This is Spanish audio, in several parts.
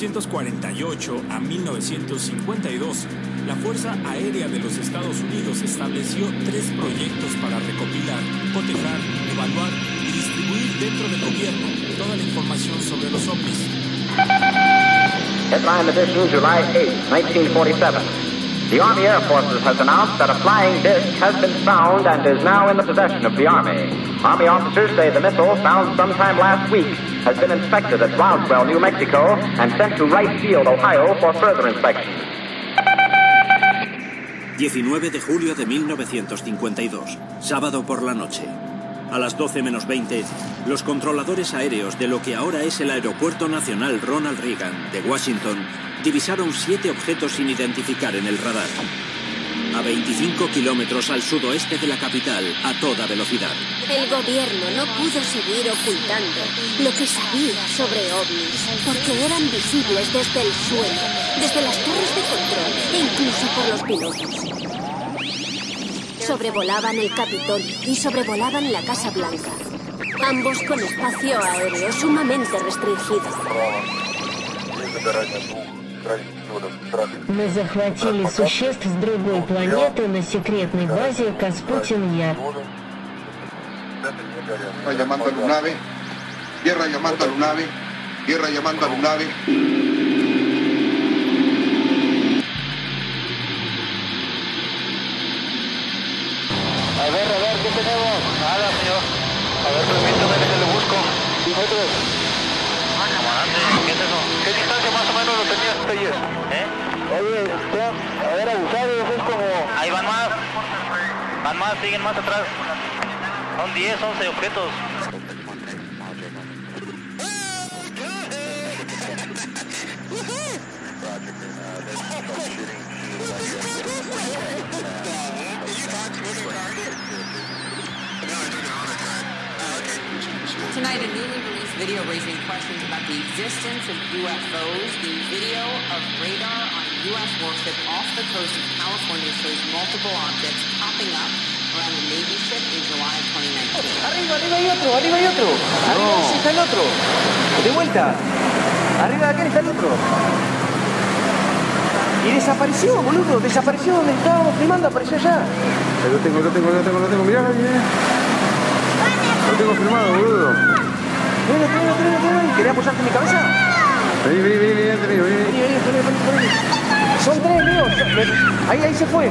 1948 a 1952, la Fuerza Aérea de los Estados Unidos estableció tres proyectos para recopilar, cotejar, evaluar y distribuir dentro del gobierno toda la información sobre los ovnis. Headline edition, July 8, 1947. The Army Air Forces has announced that a flying disc has been found and is now in the possession of the Army. Army officers say the missile, found sometime last week, has been inspected at Roswell, New Mexico, and sent to Wright Field, Ohio, for further inspection. 19 de julio de 1952, sábado por la noche. A las 12 menos 20, los controladores aéreos de lo que ahora es el Aeropuerto Nacional Ronald Reagan de Washington divisaron siete objetos sin identificar en el radar. A 25 kilómetros al sudoeste de la capital, a toda velocidad. El gobierno no pudo seguir ocultando lo que sabía sobre ovnis, porque eran visibles desde el suelo, desde las torres de control e incluso por los pilotos. Sobrevolaban el Capitolio y sobrevolaban la Casa Blanca, ambos con espacio aéreo sumamente restringido. Мы захватили существ с другой планеты на секретной базе Каспутин-Яр. Tierra llamando a Lunave. Tierra llamando a Lunave. Tierra llamando a Lunave. A ver, a ver, ¿qué tenemos? Nada, señor. A ver, permítame que le busco. Metros. ¿Qué es eso? ¿Qué distancia más o menos lo tenías ayer? ¿Eh? Oye, usted, a ver, abusado, eso es como... Ahí van más. Van más, siguen más atrás. Son 10, 11 objetos. Tonight, a newly released video raising questions about the existence of UFOs. The video of radar on a U.S. warship off the coast of California shows multiple objects popping up around the Navy ship in July of 2019. Arriba, arriba hay otro, arriba hay otro. Arriba ese está el otro. De vuelta. Arriba de aquel está el otro. Y desapareció, boludo. Desapareció donde estábamos filmando, apareció allá. Lo tengo, lo tengo, lo tengo, lo tengo. Mirá, mirá. Tengo filmado, boludo. Ven, ven, ven, ven. ¿Querés apoyarte en mi cabeza? Vení, vení, vení, vení. Son tres, Leo. Ahí, ahí se fue.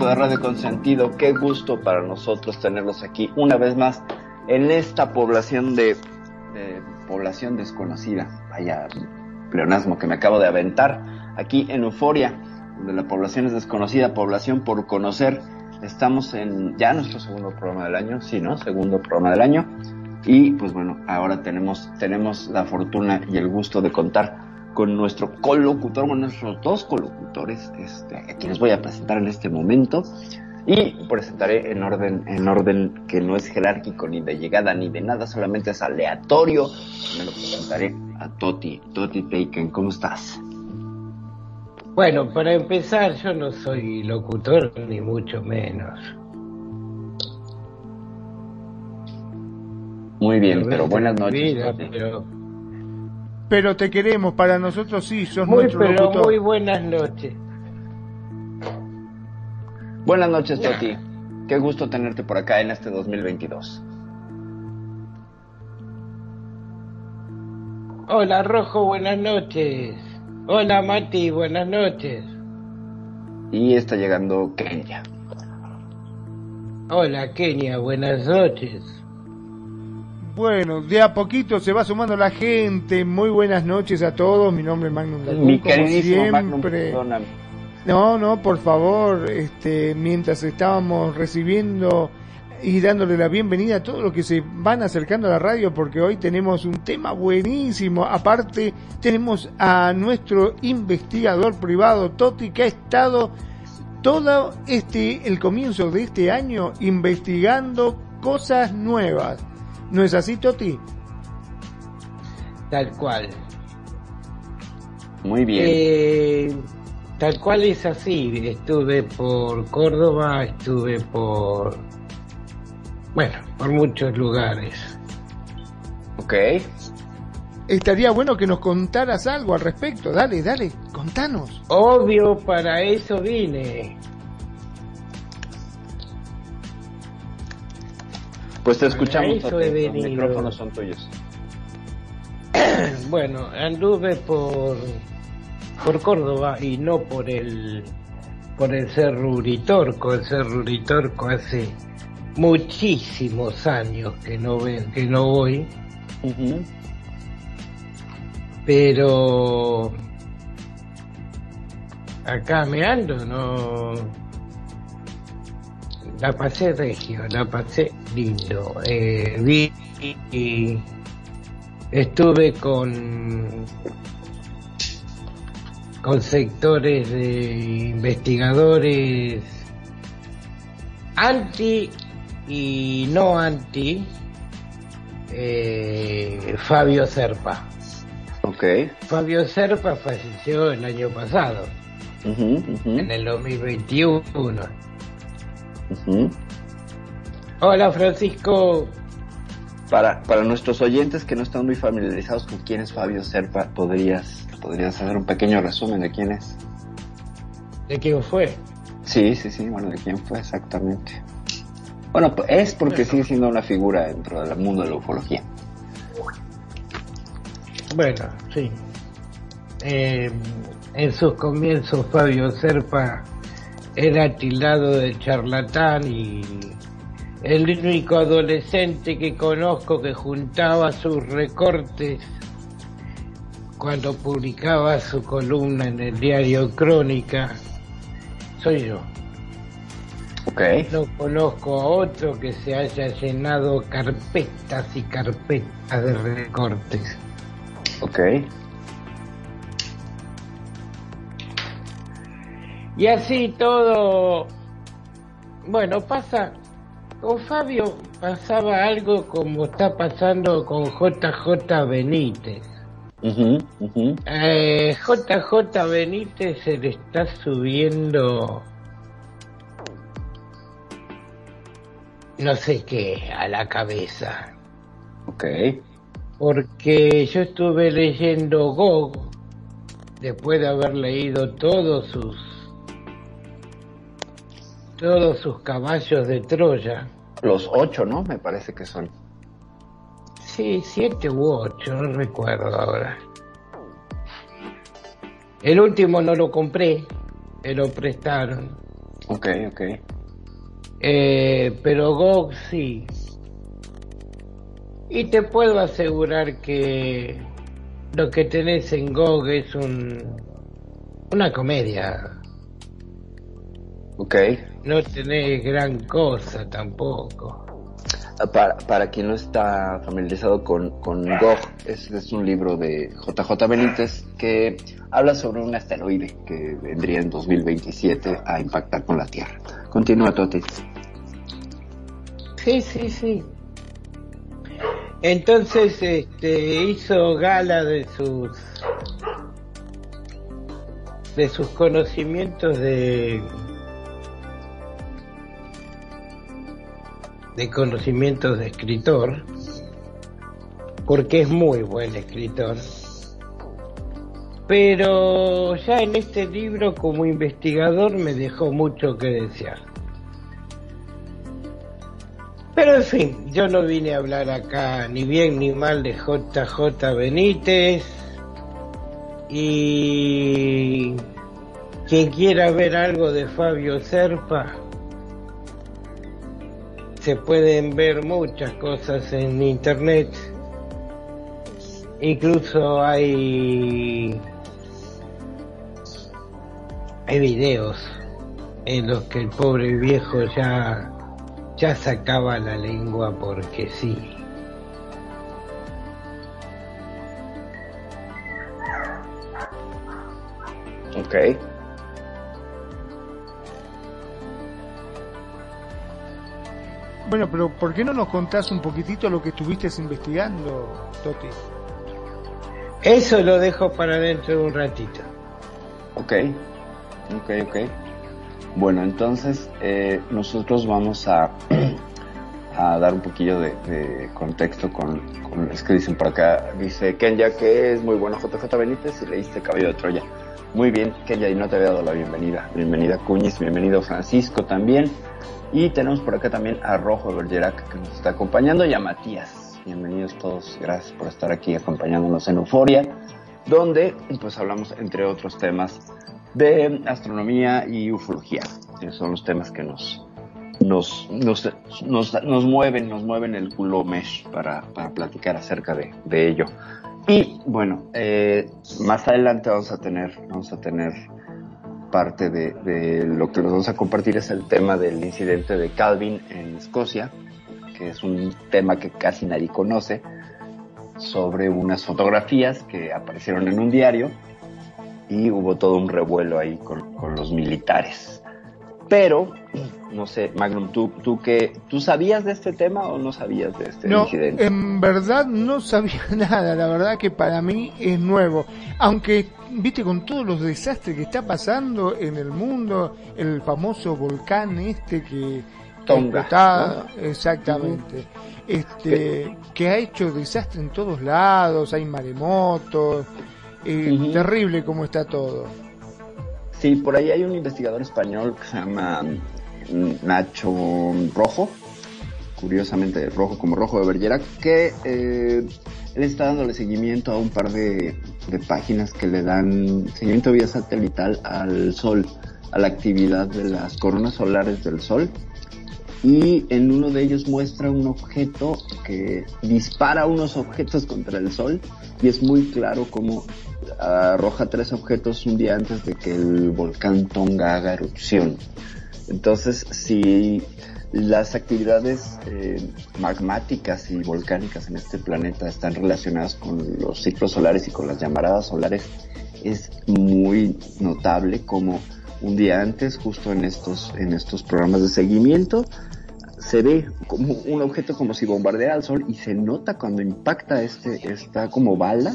Público de Radio Consentido. Qué gusto para nosotros tenerlos aquí una vez más en esta población de, de población desconocida. Vaya pleonasmo que me acabo de aventar aquí en Euforia, donde la población es desconocida, población por conocer. Estamos en ya nuestro segundo programa del año, sí, ¿no? Segundo programa del año. Y pues bueno, ahora tenemos, tenemos la fortuna y el gusto de contar con nuestro colocutor, bueno, nuestros dos colocutores, este, a quienes voy a presentar en este momento. Y presentaré en orden, en orden que no es jerárquico ni de llegada ni de nada, solamente es aleatorio. Me lo presentaré a Toti, Toti Taken, ¿cómo estás? Bueno, para empezar, yo no soy locutor, ni mucho menos. Muy bien, pero buenas noches. Vida, Toti. pero pero te queremos, para nosotros sí, sos muy, nuestro pero locutor. Muy buenas noches. Buenas noches, Toti. Qué gusto tenerte por acá en este 2022. Hola, Rojo, buenas noches. Hola, Mati, buenas noches. Y está llegando Kenia. Hola, Kenia, buenas noches. Bueno, de a poquito se va sumando la gente. Muy buenas noches a todos. Mi nombre es Magnum Galvón, Mi como queridísimo Magnum, perdóname. No, no, por favor, este, mientras estábamos recibiendo y dándole la bienvenida a todos los que se van acercando a la radio, porque hoy tenemos un tema buenísimo. Aparte, tenemos a nuestro investigador privado, Toti, que ha estado todo este, el comienzo de este año investigando cosas nuevas. ¿No es así, Toti? Tal cual. Muy bien. Eh, tal cual es así. Estuve por Córdoba, estuve por. Bueno, por muchos lugares. Ok. Estaría bueno que nos contaras algo al respecto. Dale, dale, contanos. Obvio, para eso vine. Pues te escuchamos, los micrófonos son tuyos. Bueno, anduve por por Córdoba y no por el por el Cerro Uritorco. El Cerro Uritorco hace muchísimos años que no ve, que no voy. Pero acá me ando, no la pasé regio, la pasé lindo. Eh, vi y estuve con con sectores de investigadores anti y no anti eh, Fabio Serpa. Ok. Fabio Serpa falleció el año pasado, en el 2021. Hola Francisco, Para, para nuestros oyentes que no están muy familiarizados con quién es Fabio Serpa, ¿podrías, podrías hacer un pequeño resumen de quién es? ¿de quién fue? Sí, sí, sí, bueno, de quién fue exactamente. Bueno, es porque sigue siendo una figura dentro del mundo de la ufología. Bueno, sí. Eh, en sus comienzos Fabio Serpa era tildado de charlatán y el único adolescente que conozco que juntaba sus recortes cuando publicaba su columna en el diario Crónica soy yo. Ok. No conozco a otro que se haya llenado carpetas y carpetas de recortes. Ok. Y así todo, bueno, pasa, con Fabio pasaba algo como está pasando con JJ Benítez. Ujú, ujú. Eh, JJ Benítez se le está subiendo no sé qué a la cabeza. Ok. Porque yo estuve leyendo Gog después de haber leído todos sus todos sus caballos de Troya. Los ocho, ¿no? Me parece que son. Sí, siete u ocho, no recuerdo ahora. El último no lo compré, me lo prestaron. Ok, ok. Eh, pero GOG sí. Y te puedo asegurar que lo que tenés en GOG es un, una comedia. Ok. No tenés gran cosa tampoco. Ah, Para, para quien no está familiarizado con, con Gog, es, es un libro de JJ Benítez que habla sobre un asteroide que vendría en 2027 a impactar con la Tierra. Continúa, Toti. Sí, sí, sí. Entonces este, hizo gala de sus de sus conocimientos de de conocimientos de escritor porque es muy buen escritor pero ya en este libro como investigador me dejó mucho que desear Pero en fin, yo no vine a hablar acá ni bien ni mal de JJ Benítez. Y quien quiera ver algo de Fabio Serpa, se pueden ver muchas cosas en internet. Incluso hay hay videos en los que el pobre viejo ya ya sacaba la lengua porque sí. Ok. Bueno, pero ¿por qué no nos contás un poquitito lo que estuviste investigando, Toti? Eso lo dejo para dentro de un ratito. Ok, ok, ok. Bueno, entonces eh, nosotros vamos a, a dar un poquillo de, de contexto con, con, es que dicen por acá, dice Kenya que es muy bueno JJ Benítez y leíste Cabello de Troya. Muy bien, Kenya, y no te había dado la bienvenida. Bienvenida Cuñiz, bienvenido Francisco también. Y tenemos por acá también a Rojo Bergerac que nos está acompañando y a Matías. Bienvenidos todos, gracias por estar aquí acompañándonos en Euforia, donde pues hablamos entre otros temas de astronomía y ufología. Esos son los temas que nos, nos, nos, nos, nos mueven, nos mueven el culo mesh para, para platicar acerca de, de ello. Y bueno, eh, más adelante vamos a tener, vamos a tener parte de, lo que les vamos a compartir es el tema del incidente de Calvin en Escocia, que es un tema que casi nadie conoce, sobre unas fotografías que aparecieron en un diario y hubo todo un revuelo ahí con los militares. Pero, no sé, Magnum, ¿tú, tú, qué, ¿tú sabías de este tema o no sabías de este no, incidente? En verdad no sabía nada, la verdad que para mí es nuevo. Aunque, viste, con todos los desastres que está pasando en el mundo, el famoso volcán este que... Tonga. Está, ¿no? Exactamente. Este, que ha hecho desastre en todos lados, hay maremotos, eh, uh -huh. terrible como está todo. Sí, por ahí hay un investigador español que se llama Nacho Rojo, curiosamente rojo como rojo de Bergerac, que eh, él está dándole seguimiento a un par de, de, páginas que le dan seguimiento vía satelital al Sol, a la actividad de las coronas solares del Sol. Y en uno de ellos muestra un objeto que dispara unos objetos contra el Sol y es muy claro cómo arroja tres objetos un día antes de que el volcán Tonga haga erupción. Entonces, si las actividades eh, magmáticas y volcánicas en este planeta están relacionadas con los ciclos solares y con las llamaradas solares, es muy notable como un día antes, justo en estos, en estos programas de seguimiento, se ve como un objeto como si bombardeara al sol y se nota cuando impacta este, esta como bala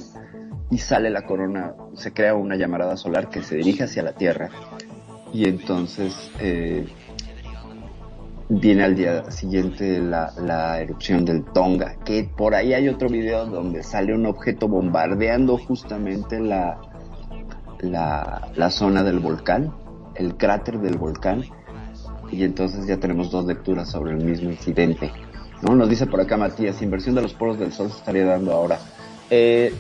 y sale la corona, se crea una llamarada solar que se dirige hacia la Tierra y entonces eh, viene al día siguiente la, erupción del Tonga, que por ahí hay otro video donde sale un objeto bombardeando justamente la, la, zona del volcán, el cráter del volcán, y entonces ya tenemos dos lecturas sobre el mismo incidente. ¿no? Nos dice por acá Matías, inversión de los polos del sol se estaría dando ahora. Eh,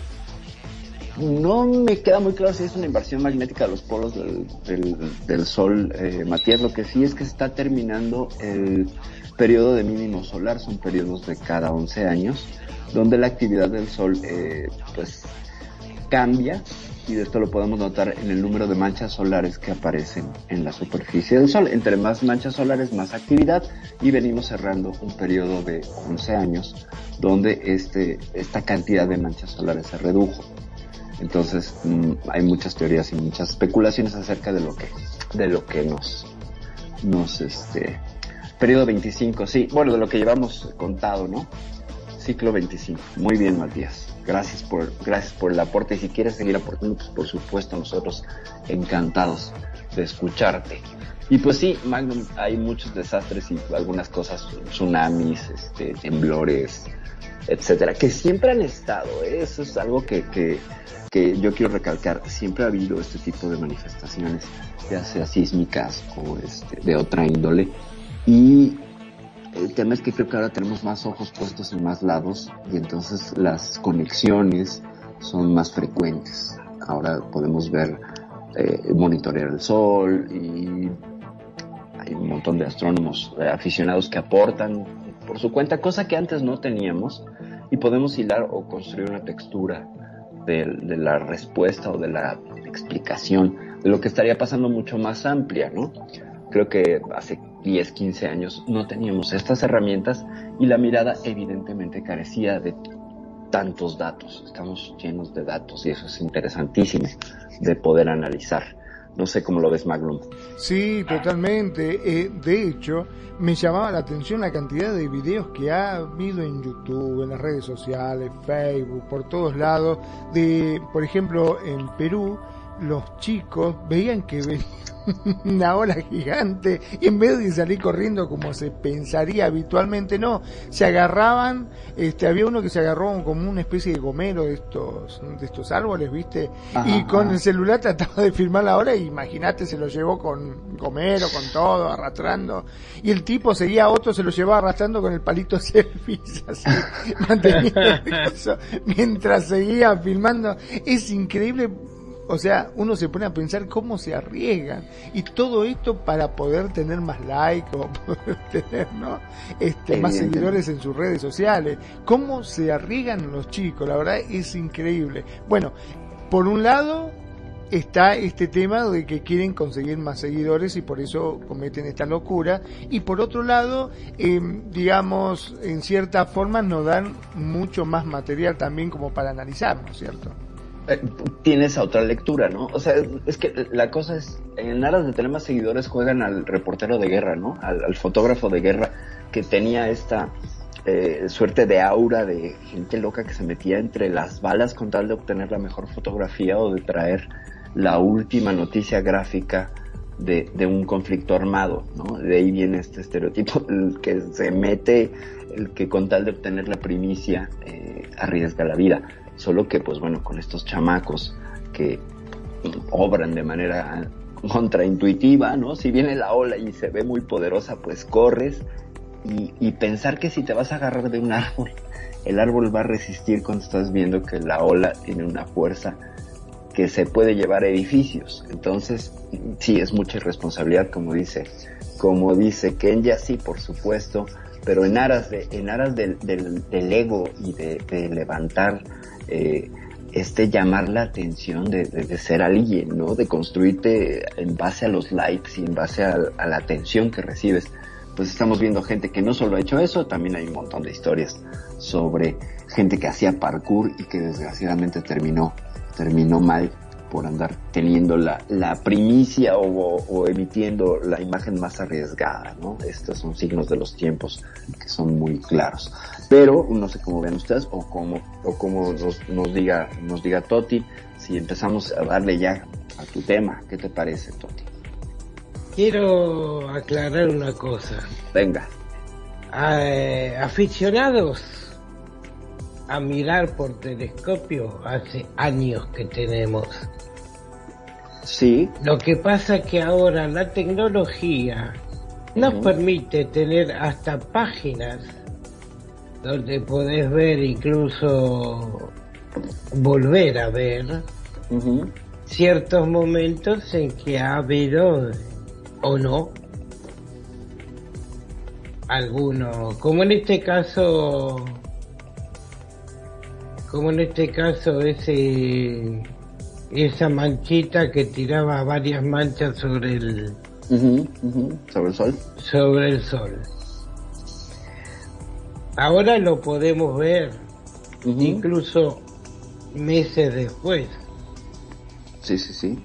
no me queda muy claro si es una inversión magnética de los polos del, Sol, eh, Matías. Lo que sí es que se está terminando el periodo de mínimo solar, son periodos de cada 11 años, donde la actividad del Sol eh, pues cambia y de esto lo podemos notar en el número de manchas solares que aparecen en la superficie del Sol. Entre más manchas solares, más actividad y venimos cerrando un periodo de 11 años donde este, esta cantidad de manchas solares se redujo. Entonces mmm, hay muchas teorías y muchas especulaciones acerca de lo que, de lo que nos, nos, este, periodo 25, sí, bueno, de lo que llevamos contado, ¿no? Ciclo 25. Muy bien, Matías. Gracias por, gracias por el aporte. Y si quieres seguir aportando, pues por supuesto, nosotros encantados de escucharte. Y pues sí, Magnum, hay muchos desastres y algunas cosas, tsunamis, este, temblores, etcétera, que siempre han estado, ¿eh? eso es algo que, que, yo quiero recalcar, siempre ha habido este tipo de manifestaciones, ya sea sísmicas o este, de otra índole, y El tema es que creo que ahora tenemos más ojos puestos en más lados y entonces las conexiones son más frecuentes. Ahora podemos ver, eh, monitorear el sol y hay un montón de astrónomos eh, aficionados que aportan por su cuenta, cosa que antes no teníamos y podemos hilar o construir una textura de, la respuesta o de la explicación de lo que estaría pasando mucho más amplia, ¿no? Creo que hace 10, 15 años no teníamos estas herramientas y la mirada evidentemente carecía de tantos datos. Estamos llenos de datos y eso es interesantísimo de poder analizar. No sé cómo lo ves, Magnum. Sí, totalmente. Eh, de hecho, me llamaba la atención la cantidad de videos que ha habido en YouTube, en las redes sociales, Facebook, por todos lados, de, por ejemplo, en Perú, los chicos veían que venía una ola gigante. Y en vez de salir corriendo como se pensaría habitualmente, no, se agarraban, este, había uno que se agarró como una especie de gomero de estos, de estos árboles, viste, Ajá, y con ajá. el celular trataba de filmar la hora y imagínate, se lo llevó con gomero, con todo, arrastrando, y el tipo seguía a otro, se lo llevaba arrastrando con el palito selfies, así, manteniendo eso, mientras seguía filmando, es increíble o sea, uno se pone a pensar cómo se arriesgan. Y todo esto para poder tener más likes o poder tener, ¿no? Este, más seguidores en sus redes sociales. Cómo se arriesgan los chicos, la verdad es increíble. Bueno, por un lado está este tema de que quieren conseguir más seguidores y por eso cometen esta locura. Y por otro lado, eh, digamos, en cierta forma nos dan mucho más material también como para analizar, ¿no es cierto? Eh, tienes otra lectura, ¿no? O sea, es que la cosa es, en aras de tener más seguidores juegan al reportero de guerra, ¿no? Al, al fotógrafo de guerra que tenía esta eh, suerte de aura de gente loca que se metía entre las balas con tal de obtener la mejor fotografía o de traer la última noticia gráfica de, de un conflicto armado, ¿no? De ahí viene este estereotipo, el que se mete, el que con tal de obtener la primicia eh, arriesga la vida. Solo que, pues bueno, con estos chamacos que obran de manera contraintuitiva, ¿no? Si viene la ola y se ve muy poderosa, pues corres y, pensar que si te vas a agarrar de un árbol, el árbol va a resistir cuando estás viendo que la ola tiene una fuerza que se puede llevar a edificios. Entonces, sí, es mucha irresponsabilidad, como dice, como dice Kenya, sí, por supuesto, pero en aras de, en aras del, del, ego y de levantar, eh, este llamar la atención de, de, de, ser alguien, ¿no? De construirte en base a los likes y en base a, a, la atención que recibes. Pues estamos viendo gente que no solo ha hecho eso, también hay un montón de historias sobre gente que hacía parkour y que desgraciadamente terminó, terminó mal por andar teniendo la, la primicia o, o, emitiendo la imagen más arriesgada, ¿no? Estos son signos de los tiempos que son muy claros. Pero no sé cómo ven ustedes o cómo, o cómo nos, nos diga, nos diga Toti, si empezamos a darle ya a tu tema, ¿qué te parece, Toti? Quiero aclarar una cosa. Venga. Eh, aficionados a mirar por telescopio hace años que tenemos. Sí. Lo que pasa es que ahora la tecnología nos uh -huh. permite tener hasta páginas donde podés ver incluso volver a ver uh -huh. ciertos momentos en que ha habido o no alguno como en este caso como en este caso ese esa manchita que tiraba varias manchas sobre el uh -huh, uh -huh. sobre el sol sobre el sol ahora lo podemos ver uh -huh. incluso meses después. Sí sí sí.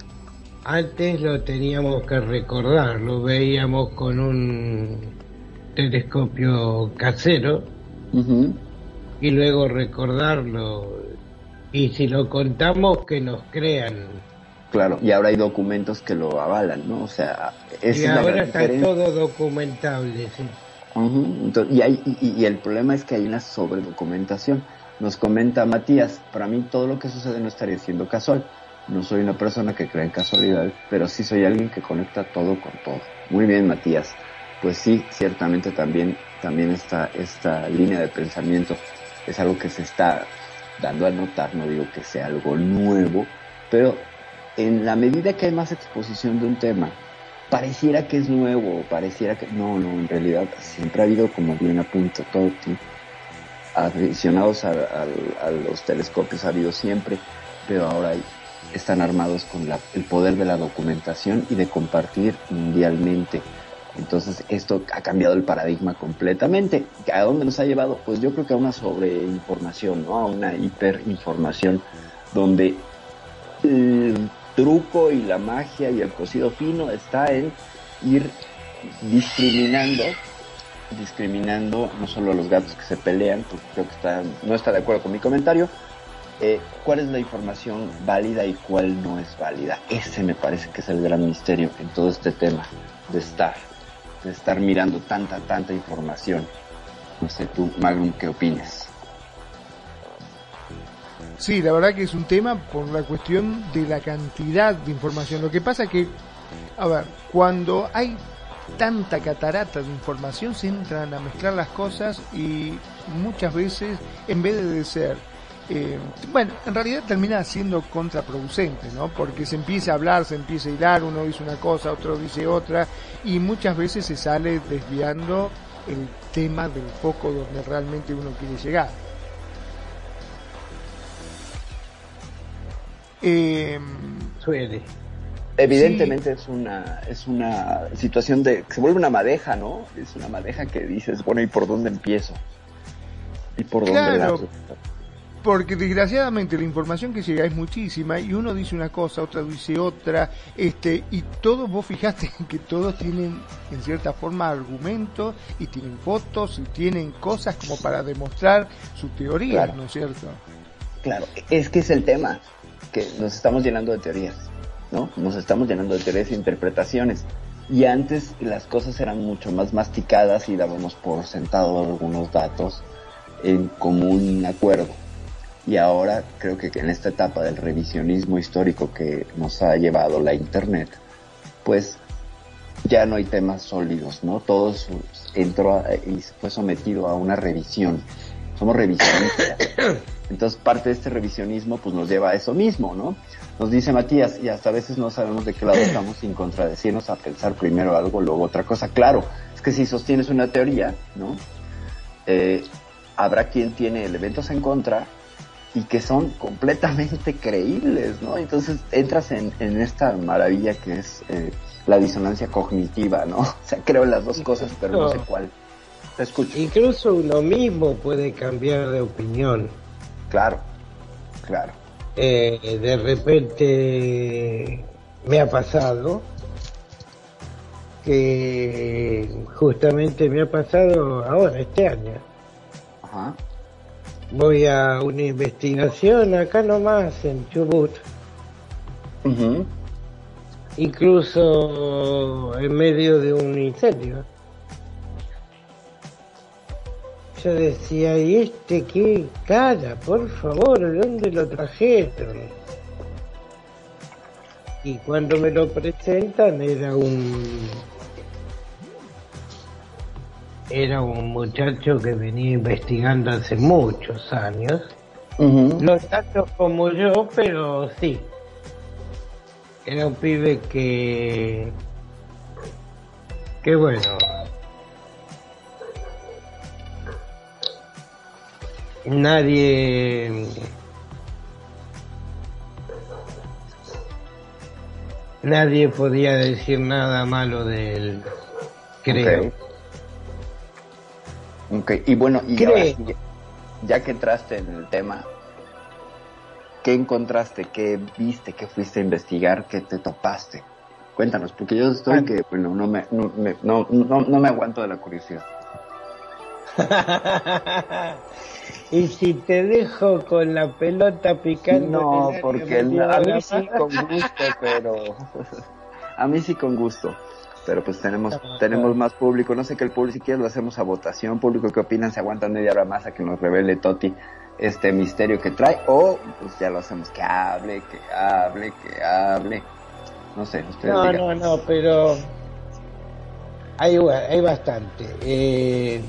Antes lo teníamos que recordar lo veíamos con un telescopio casero y luego recordarlo. Y si lo contamos que nos crean. Claro y ahora hay documentos que lo avalan no o sea es y ahora está todo documentable sí y, hay, y, el problema es que hay una sobredocumentación. Nos comenta Matías para mí todo lo que sucede no estaría siendo casual. No soy una persona que cree en casualidades pero sí soy alguien que conecta todo con todo muy bien Matías. Pues sí ciertamente también también esta, esta línea de pensamiento es algo que se está dando a notar, no digo que sea algo nuevo, pero en la medida que hay más exposición de un tema, pareciera que es nuevo, pareciera que no, no, en realidad siempre ha habido, como bien apunta Totti, aficionados a, a- a los telescopios ha habido siempre, pero ahora están armados con el poder de la documentación y de compartir mundialmente. Entonces esto ha cambiado el paradigma completamente. ¿A dónde nos ha llevado? Pues yo creo que a una sobreinformación, ¿no? A una hiperinformación donde el truco y la magia y el cocido fino está en ir discriminando discriminando no solo a los gatos que se pelean, porque creo que está, no está de acuerdo con mi comentario, eh, cuál es la información válida y cuál no es válida. Ese me parece que es el gran misterio en todo este tema de estar, de estar mirando tanta, tanta información. No sé tú, Magnum, ¿qué opinas? Sí, la verdad que es un tema por la cuestión de la cantidad de información. Lo que pasa que, a ver, cuando hay tanta catarata de información se entran a mezclar las cosas y muchas veces en vez de ser eh, bueno, en realidad termina siendo contraproducente, ¿no? Porque se empieza a hablar, se empieza a hilar, uno dice una cosa, otro dice otra, y muchas veces se sale desviando el tema del foco donde realmente uno quiere llegar. Eh, Suele. Evidentemente es una es una situación de se vuelve una madeja, ¿no? Es una madeja que dices, bueno, ¿y por dónde empiezo? ¿Y por dónde lazo? Porque desgraciadamente la información que llega es muchísima y uno dice una cosa, otro dice otra, este, y todos vos fijaste que todos tienen en cierta forma argumentos y tienen fotos y tienen cosas como para demostrar su teoría, Claro. ¿no es cierto? Claro, es que es el tema, que nos estamos llenando de teorías, ¿no? Nos estamos llenando de teorías e interpretaciones. Y antes las cosas eran mucho más masticadas y dábamos por sentado algunos datos en común acuerdo. Y ahora creo que en esta etapa del revisionismo histórico que nos ha llevado la Internet, pues ya no hay temas sólidos, ¿no? Todo entró a- y fue sometido a una revisión. Somos revisionistas. Entonces parte de este revisionismo pues nos lleva a eso mismo, ¿no? Nos dice Matías, y hasta a veces no sabemos de qué lado estamos sin contradecirnos a pensar primero algo, luego otra cosa. Claro, es que si sostienes una teoría, ¿no? Eh, habrá quien tiene elementos en contra y que son completamente creíbles, ¿no? Entonces entras en, en esta maravilla que es eh, la disonancia cognitiva, ¿no? O sea, creo las dos cosas, pero no sé cuál. Te escucho. Incluso uno mismo puede cambiar de opinión. Claro, claro. Eh, de repente me ha pasado que justamente me ha pasado ahora, este año. Ajá. Voy a una investigación acá nomás en Chubut. Incluso en medio de un incendio. Yo decía, ¿y este qué cara? Por favor, ¿de dónde lo trajeron? Y cuando me lo presentan era un... Era un muchacho que venía investigando hace muchos años. No tanto como yo, pero sí. Era un pibe que... Que bueno, nadie nadie podía decir nada malo de él creo Ok. Y bueno, y Creo. ahora sí, ya que entraste en el tema, ¿qué encontraste? ¿Qué viste? ¿Qué fuiste a investigar? ¿Qué te topaste? Cuéntanos, porque yo estoy que, bueno, no me, no, me- no, no, no me aguanto de la curiosidad. y si te dejo con la pelota picando No, el porque me a mí sí con gusto, pero a mí sí con gusto. Pero pues tenemos tenemos más público, no sé qué el público, si quieres lo hacemos a votación, público qué opinan, se aguantan media hora más a que nos revele Toti este misterio que trae o pues ya lo hacemos. Que hable, que hable, que hable. No sé, ustedes no digan. no no pero hay, hay bastante. Eh,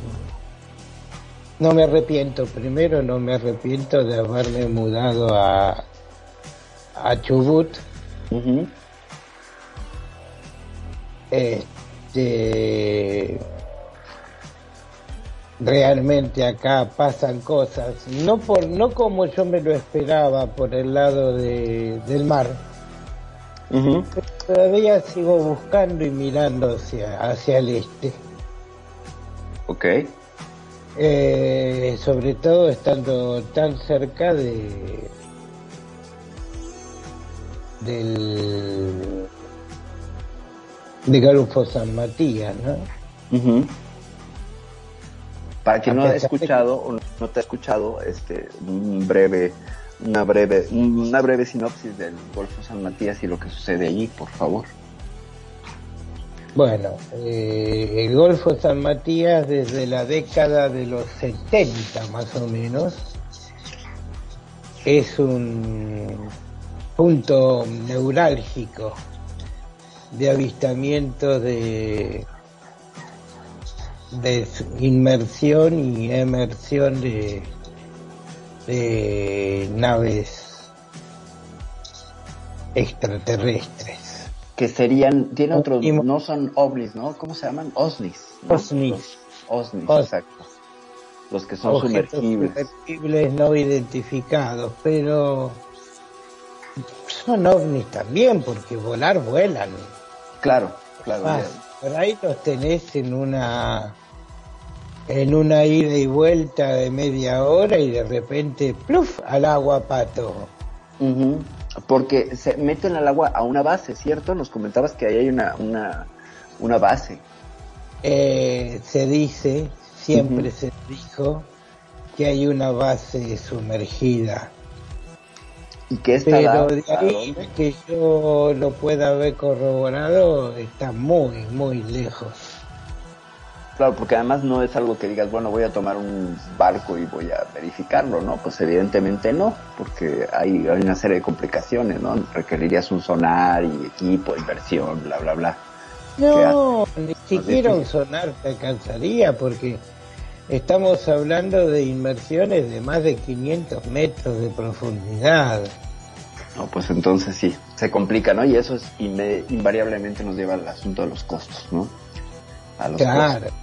No me arrepiento, primero no me arrepiento de haberme mudado a, a Chubut. Este, realmente acá pasan cosas, no por no como yo me lo esperaba por el lado de, del mar. Pero todavía sigo buscando y mirando hacia, hacia el este. Ok. Eh, sobre todo estando tan cerca de del de Golfo San Matías, ¿no? Para quien no ha escuchado o no te ha escuchado, este, un breve, una breve, una breve sinopsis del Golfo San Matías y lo que sucede allí, por favor. Bueno, eh, el Golfo San Matías desde la década de los 70 más o menos es un punto neurálgico de avistamiento de, inmersión y emersión de naves extraterrestres. Que serían, tiene otro, no son ovnis, ¿no? ¿Cómo se llaman? Osnis. ¿no? Osnis. Los Osnis, Os- exacto. Los que son objetos sumergibles. sumergibles no identificados, pero son ovnis también, porque volar vuelan. Claro, claro. Por ahí los tenés en una en una ida y vuelta de media hora y de repente pluf al agua pato. Ujú. Porque se meten al agua a una base, ¿cierto? Nos comentabas que ahí hay una, una, una base. Eh, se dice, siempre se dijo que hay una base sumergida. ¿Y qué está Pero de ¿A ahí que yo lo pueda haber corroborado está muy, muy lejos. Claro, porque además no es algo que digas, bueno, voy a tomar un barco y voy a verificarlo, ¿no? Pues evidentemente no, porque hay, hay una serie de complicaciones, ¿no? Requerirías un sonar y equipo, inversión, bla, bla, bla. No, ni siquiera un sonar te alcanzaría porque estamos hablando de inmersiones de más de 500 metros de profundidad. No, pues entonces sí, se complica, ¿no? Y eso es invariablemente nos lleva al asunto de los costos, ¿no? A los Claro. costos.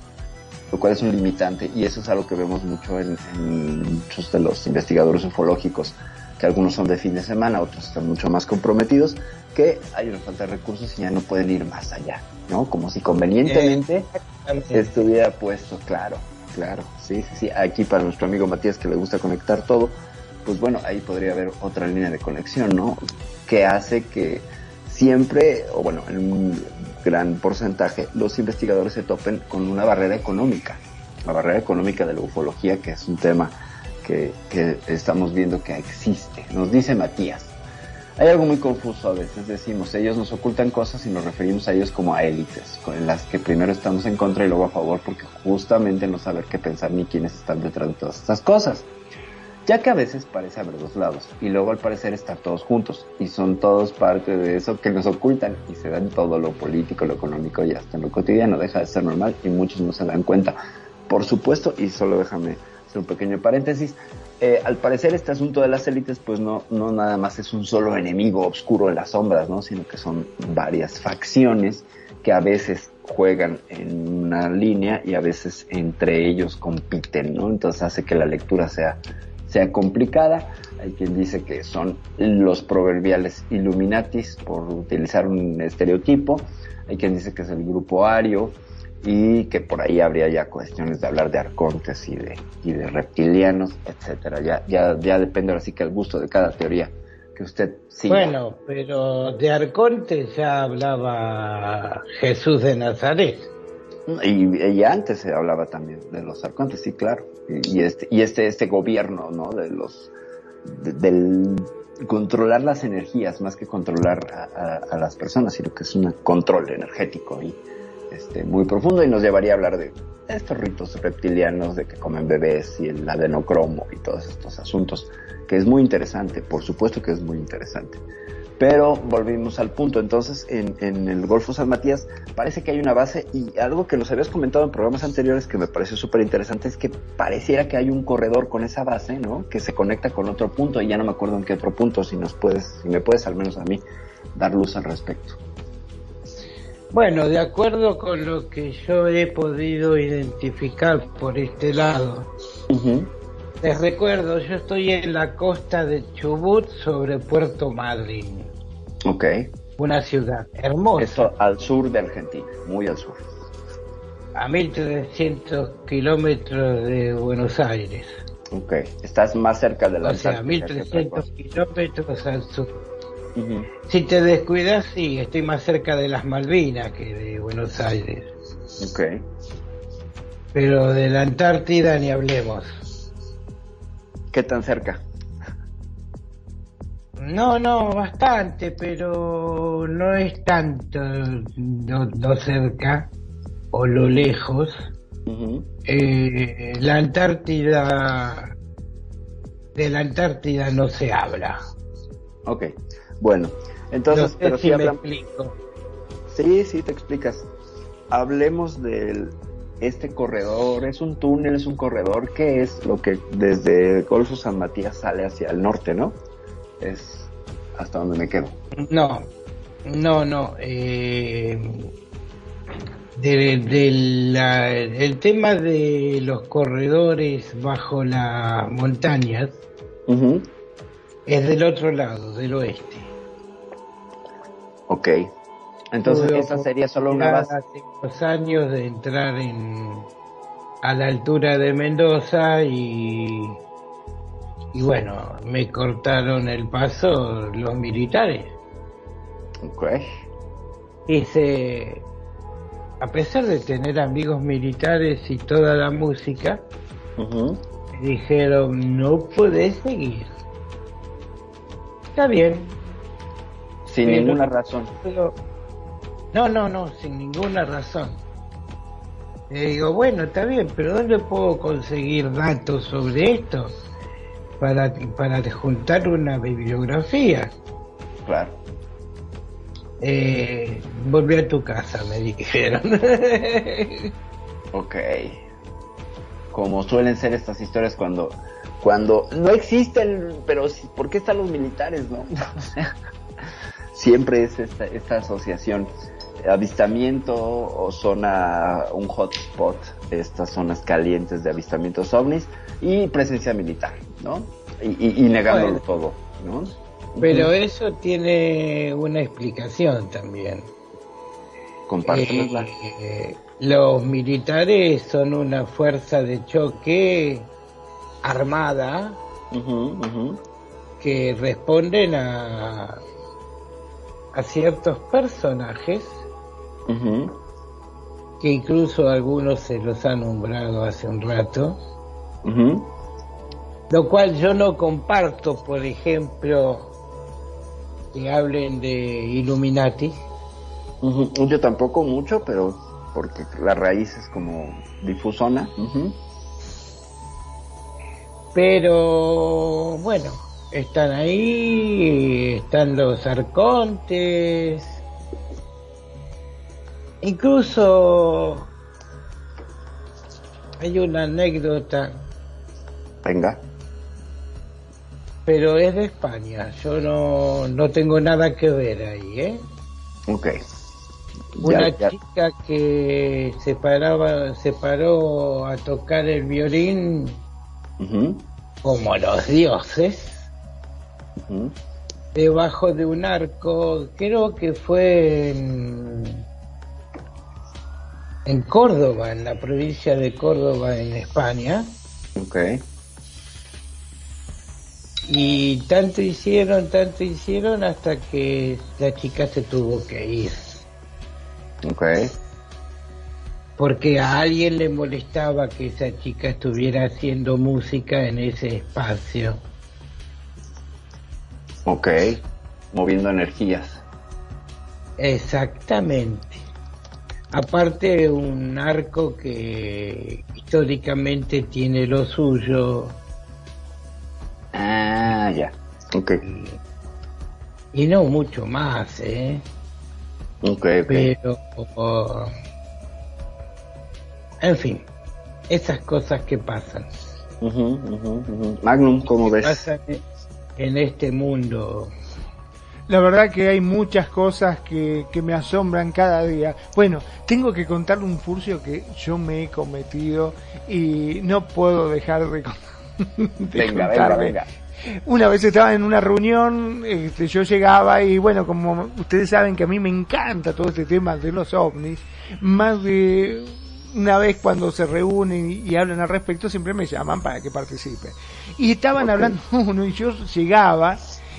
Lo cual es un limitante y eso es algo que vemos mucho en, en muchos de los investigadores ufológicos, que algunos son de fin de semana, otros están mucho más comprometidos, que hay una falta de recursos y ya no pueden ir más allá, ¿no? Como si convenientemente estuviera puesto, claro, claro, sí, sí, sí. Aquí para nuestro amigo Matías que le gusta conectar todo, pues bueno, ahí podría haber otra línea de conexión, ¿no? Que hace que siempre, o bueno, en un gran porcentaje, los investigadores se topen con una barrera económica, la barrera económica de la ufología, que es un tema que, que estamos viendo que existe. Nos dice Matías, hay algo muy confuso a veces, decimos, ellos nos ocultan cosas y nos referimos a ellos como a élites, con las que primero estamos en contra y luego a favor, porque justamente no saber qué pensar ni quiénes están detrás de todas estas cosas. Ya que a veces parece haber dos lados, y luego al parecer estar todos juntos, y son todos parte de eso que nos ocultan, y se dan todo lo político, lo económico y hasta en lo cotidiano, deja de ser normal, y muchos no se dan cuenta. Por supuesto, y solo déjame hacer un pequeño paréntesis, eh, al parecer este asunto de las élites pues no, no nada más es un solo enemigo oscuro en las sombras, ¿no? sino que son varias facciones que a veces juegan en una línea y a veces entre ellos compiten, ¿no? Entonces hace que la lectura sea, sea complicada. Hay quien dice que son los proverbiales Illuminatis, por utilizar un estereotipo. Hay quien dice que es el grupo Ario, y que por ahí habría ya cuestiones de hablar de arcontes y de, y de reptilianos, etcétera. Ya, depende ahora sí que el gusto de cada teoría que usted siga. Bueno, pero de Arconte ya hablaba Jesús de Nazaret. Y, y antes se hablaba también de los arcontes, sí, claro. Y, este, y este, este gobierno, ¿no? De los, de- del controlar las energías más que controlar a las personas, sino que es un control energético y este, muy profundo y nos llevaría a hablar de estos ritos reptilianos de que comen bebés y el adenocromo y todos estos asuntos, que es muy interesante, por supuesto que es muy interesante. Pero volvimos al punto. Entonces, en, en el Golfo San Matías parece que hay una base y algo que nos habías comentado en programas anteriores que me pareció súper interesante es que pareciera que hay un corredor con esa base, ¿no? Que se conecta con otro punto y ya no me acuerdo en qué otro punto, si nos puedes, si me puedes al menos a mí dar luz al respecto. Bueno, de acuerdo con lo que yo he podido identificar por este lado, les recuerdo, yo estoy en la costa de Chubut sobre Puerto Madryn, Ok. una ciudad hermosa, Esto al sur de Argentina, muy al sur. a 1300 kilómetros de Buenos Aires, Ok. Estás más cerca de la o sea, Antártida que otra 1300 kilómetros al sur. Si te descuidas, sí, estoy más cerca de las Malvinas que de Buenos Aires, Ok. pero de la Antártida ni hablemos. ¿Qué tan cerca? No, no, bastante, pero no es tanto lo, lo cerca o lo lejos. Eh, la Antártida, de la Antártida no se habla. Ok. Bueno, entonces, No sé pero si me hablan- explico. Sí, sí, te explicas. Hablemos del este corredor. ¿Es un túnel? ¿Es un corredor? ¿Qué es lo que desde Golfo San Matías sale hacia el norte, no? Es hasta donde me quedo. No, no, no. Eh, de, de la- el tema de los corredores bajo las montañas es del otro lado, del oeste. Ok. Entonces, esa sería solo una base. Hace unos años de entrar en a la altura de Mendoza y y bueno, me cortaron el paso los militares. Ok. Dice, a pesar de tener amigos militares y toda la música, me dijeron, no podés seguir. Está bien. Sin Pero- ninguna razón. pero- no, no, no, sin ninguna razón. Le digo, bueno, está bien, pero ¿dónde puedo conseguir datos sobre esto? Para, para juntar una bibliografía. Claro. Eh, volví a tu casa, me dijeron. Ok. Como suelen ser estas historias cuando cuando no existen, pero ¿por qué están los militares, no? Siempre es esta, esta asociación avistamiento o zona un hotspot estas zonas calientes de avistamientos ovnis y presencia militar, ¿no? Y, y- y negándolo Bueno. todo, ¿no? Pero eso tiene una explicación también. Compártemela. Eh, los militares son una fuerza de choque armada que responden a, a ciertos personajes que incluso algunos se los han nombrado hace un rato. Lo cual yo no comparto, por ejemplo, que hablen de Illuminati. Yo tampoco mucho, pero porque la raíz es como difusona. Pero bueno, están ahí, están los arcontes. Incluso hay una anécdota, Venga. Pero es de España. Yo no, no tengo nada que ver ahí, ¿eh? Ok. Una Ya- ya- chica que se paraba, se paró a tocar el violín como los dioses. Debajo de un arco, creo que fue en, en Córdoba, en la provincia de Córdoba, en España, Ok. Y tanto hicieron, tanto hicieron hasta que la chica se tuvo que ir, Ok. porque a alguien le molestaba que esa chica estuviera haciendo música en ese espacio. Ok. Moviendo energías. Exactamente. Aparte un arco que históricamente tiene lo suyo. Ah, ya. Ok. Y no mucho más, ¿eh? Ok, ok. Pero, oh, en fin, esas cosas que pasan. Magnum, ¿cómo ves? Pasan en este mundo. La verdad que hay muchas cosas que, que me asombran cada día. Bueno, tengo que contarle un furcio que yo me he cometido y no puedo dejar de, con- de Venga, venga, venga. Una vez estaba en una reunión, este, yo llegaba y bueno, como ustedes saben que a mí me encanta todo este tema de los ovnis, más de una vez cuando se reúnen y, y hablan al respecto siempre me llaman para que participe. Y estaban hablando uno y yo llegaba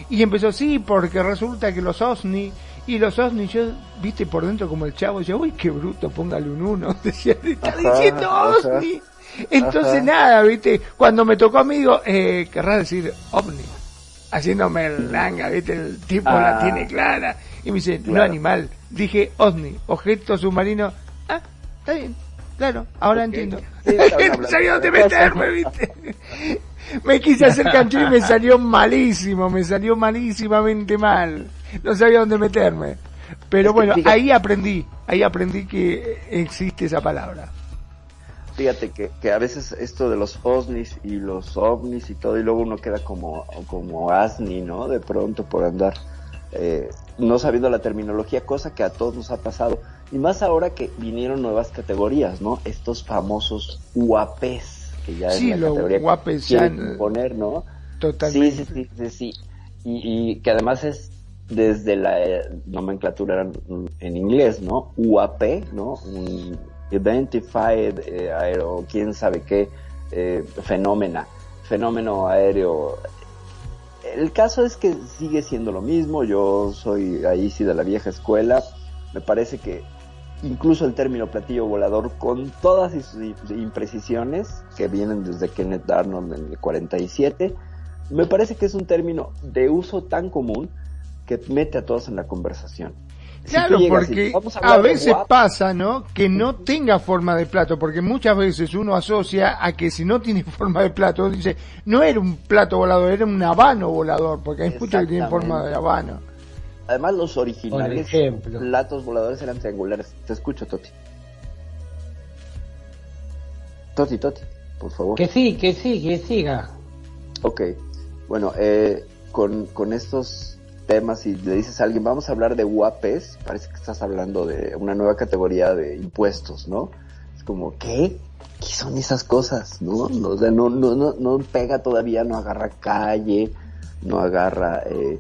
y empezó sí, porque resulta que los ovnis y los ovnis, yo, viste por dentro como el chavo, decía, uy, qué bruto, póngale un uno. Decía, está diciendo ovni. Entonces Ajá. nada, viste, cuando me tocó a mí digo, eh, querrá decir ovni. Haciéndome el langa, viste, el tipo la Ah. tiene clara. Y me dice, no Claro. animal. Dije, ovni, objeto submarino. Ah, está bien, claro, ahora entiendo. Sí, no sabía dónde meterme, viste. Me quise hacer canchón y me salió malísimo, me salió malísimamente mal. No sabía dónde meterme. Pero bueno, ahí aprendí, ahí aprendí que existe esa palabra. Fíjate que, que a veces esto de los OSNIs y los ovnis y todo, y luego uno queda como, como asni, ¿no? De pronto por andar eh, no sabiendo la terminología, cosa que a todos nos ha pasado. Y más ahora que vinieron nuevas categorías, ¿no? Estos famosos UAPs, que ya Sí, es la categoría que quieren en- imponer, ¿no? Totalmente. Sí, sí, sí, sí. Y, y que además es desde la eh, nomenclatura en, en inglés, ¿no? UAP, ¿no? Un Identified eh, Aero, quién sabe qué, eh, fenómena, fenómeno aéreo. El caso es que sigue siendo lo mismo, yo soy ahí sí de la vieja escuela, me parece que incluso el término platillo volador con todas sus imprecisiones que vienen desde Kenneth Arnold en el 47, me parece que es un término de uso tan común que mete a todos en la conversación. Claro, y porque vamos a veces guap- pasa, ¿no? Que no tenga forma de plato, porque muchas veces uno asocia a que si no tiene forma de plato, dice, no era un plato volador, era un habano volador, porque hay muchos que tienen forma de habano. Además, los originales ejemplo. platos voladores eran triangulares. Te escucho, Toti. Toti, Toti, por favor. Que sí, que sí, que siga. Ok, bueno, eh, con, con estos temas, si le dices a alguien, vamos a hablar de UAPs, parece que estás hablando de una nueva categoría de impuestos, ¿no? Es como, ¿qué? ¿Qué son esas cosas? ¿No? No, o sea, no, no, no, no pega todavía, no agarra calle, no agarra... Eh,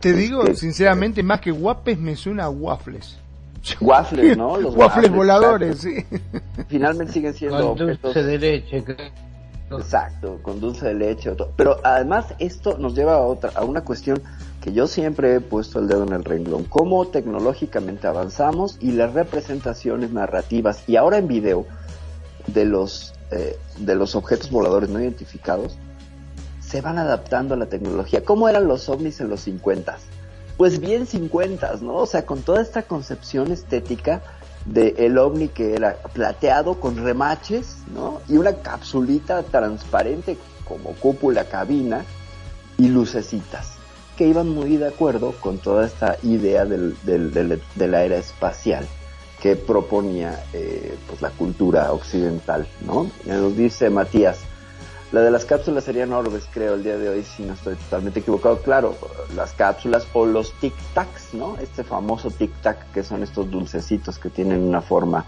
Te pues, digo, que- sinceramente, más que guapes me suena a waffles. Waffles, ¿no? Los waffles waffles, voladores, sí. Finalmente siguen siendo Con objetos- dulce de leche. Exacto, con dulce de leche. Pero además esto nos lleva a otra, a una cuestión que yo siempre he puesto el dedo en el renglón. Cómo tecnológicamente avanzamos y las representaciones narrativas y ahora en video de los eh, de los objetos voladores no identificados se van adaptando a la tecnología. ¿Cómo eran los ovnis en los 50? Pues bien 50, ¿no? O sea, con toda esta concepción estética de el ovni que era plateado con remaches, ¿no? Y una capsulita transparente como cúpula cabina y lucecitas que iban muy de acuerdo con toda esta idea del, del- de la era espacial que proponía eh, pues la cultura occidental, ¿no? Nos dice Matías, la de las cápsulas serían orbes, creo, el día de hoy, si no estoy totalmente equivocado. Claro, las cápsulas o los tic-tacs, ¿no? Este famoso tic-tac que son estos dulcecitos que tienen una forma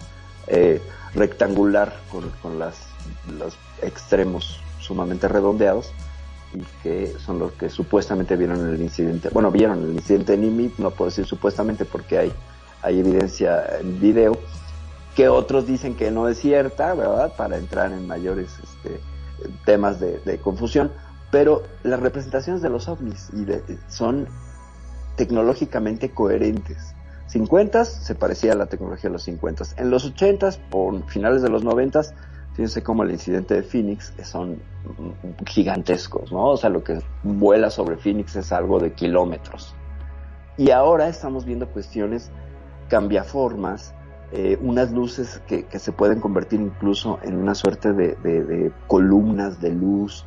eh, rectangular con, con los extremos sumamente redondeados y que son los que supuestamente vieron el incidente. Bueno, vieron el incidente en IMI, no puedo decir supuestamente porque hay, hay evidencia en video, que otros dicen que no es cierta, ¿verdad? Para entrar en mayores este, temas de, confusión, pero las representaciones de los ovnis son tecnológicamente coherentes. 50 se parecía a la tecnología de los 50 En los 80 por finales de los 90 fíjense cómo el incidente de Phoenix son gigantescos, ¿no? O sea, lo que vuela sobre Phoenix es algo de kilómetros. Y ahora estamos viendo cuestiones cambiaformas, eh, unas luces que, que se pueden convertir incluso en una suerte de columnas de luz,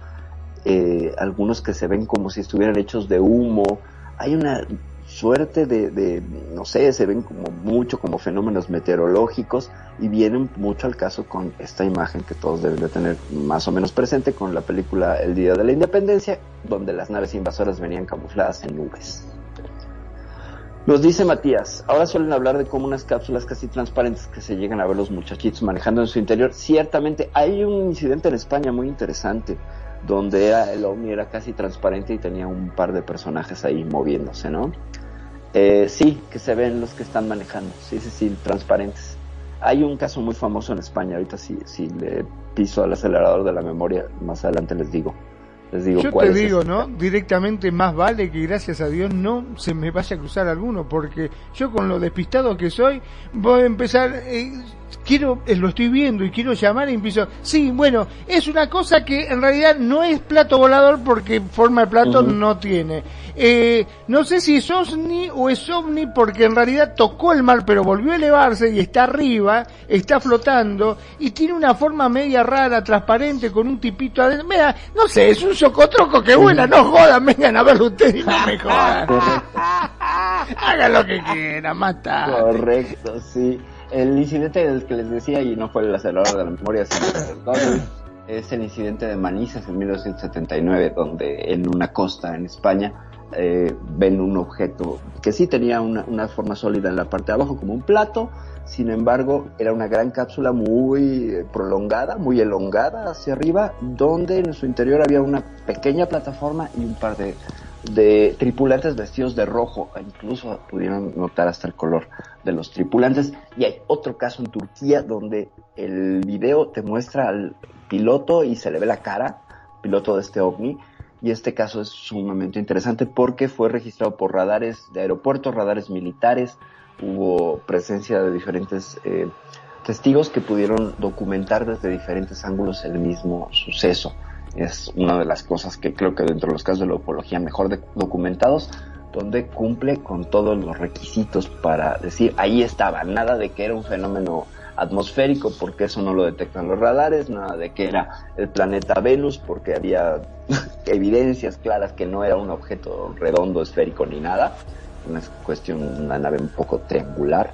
eh, algunos que se ven como si estuvieran hechos de humo, hay una suerte de, de, no sé, se ven como mucho como fenómenos meteorológicos y vienen mucho al caso con esta imagen que todos deben de tener más o menos presente con la película El Día de la Independencia, donde las naves invasoras venían camufladas en nubes. Nos dice Matías, ahora suelen hablar de cómo unas cápsulas casi transparentes que se llegan a ver los muchachitos manejando en su interior. Ciertamente, hay un incidente en España muy interesante, donde el ovni era casi transparente y tenía un par de personajes ahí moviéndose, ¿no? Eh, sí, que se ven los que están manejando, sí, sí, sí, transparentes. Hay un caso muy famoso en España, ahorita si, si le piso al acelerador de la memoria, más adelante les digo. Les digo Yo cuál te es digo. ¿no? Directamente más vale que gracias a Dios no se me vaya a cruzar alguno, porque yo con lo despistado que soy, voy a empezar, eh, quiero, eh, lo estoy viendo y quiero llamar y empiezo, sí, bueno, es una cosa que en realidad no es plato volador porque forma de plato no tiene. Eh, no sé si es OSNI o es OVNI porque en realidad tocó el mar pero volvió a elevarse y está arriba, está flotando y tiene una forma media rara, transparente, con un tipito adentro. Mira, no sé, es un socotroco que vuela, no jodan, vengan a verlo ustedes y no me jodan. Hagan lo que quieran, mata. Correcto, sí. El incidente del que les decía, y no fue el acelerador de la memoria, sino el es el incidente de Manizas en 1979, donde en una costa en España eh, ven un objeto que sí tenía una, una forma sólida en la parte de abajo, como un plato, sin embargo, era una gran cápsula muy eh, prolongada, muy elongada hacia arriba, donde en su interior había una pequeña plataforma y un par de, de tripulantes vestidos de rojo. E Incluso pudieron notar hasta el color de los tripulantes. Y hay otro caso en Turquía donde el video te muestra al piloto y se le ve la cara, piloto de este ovni. Y este caso es sumamente interesante porque fue registrado por radares de aeropuertos, radares militares, hubo presencia de diferentes eh, testigos que pudieron documentar desde diferentes ángulos el mismo suceso. Es una de las cosas que creo que dentro de los casos de la ufología mejor documentados, donde cumple con todos los requisitos para decir ahí estaba, nada de que era un fenómeno atmosférico porque eso no lo detectan los radares, nada de que era el planeta Venus porque había evidencias claras que no era un objeto redondo, esférico ni nada, una cuestión, una nave un poco triangular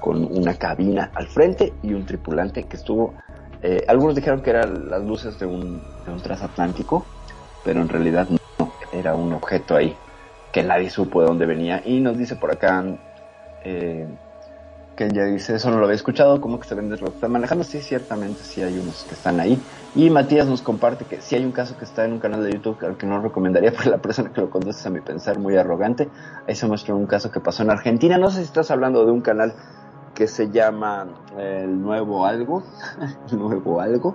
con una cabina al frente y un tripulante que estuvo, eh, algunos dijeron que eran las luces de un, transatlántico, pero en realidad no, era un objeto ahí que nadie supo de dónde venía y nos dice por acá eh, que ella dice, eso no lo había escuchado, ¿cómo que se vende lo están manejando? Sí, ciertamente sí hay unos que están ahí. Y Matías nos comparte que sí hay un caso que está en un canal de YouTube al que no recomendaría porque la persona que lo conduce a mi pensar muy arrogante. Ahí se muestra un caso que pasó en Argentina. No sé si estás hablando de un canal que se llama eh, El Nuevo Algo, El Nuevo Algo,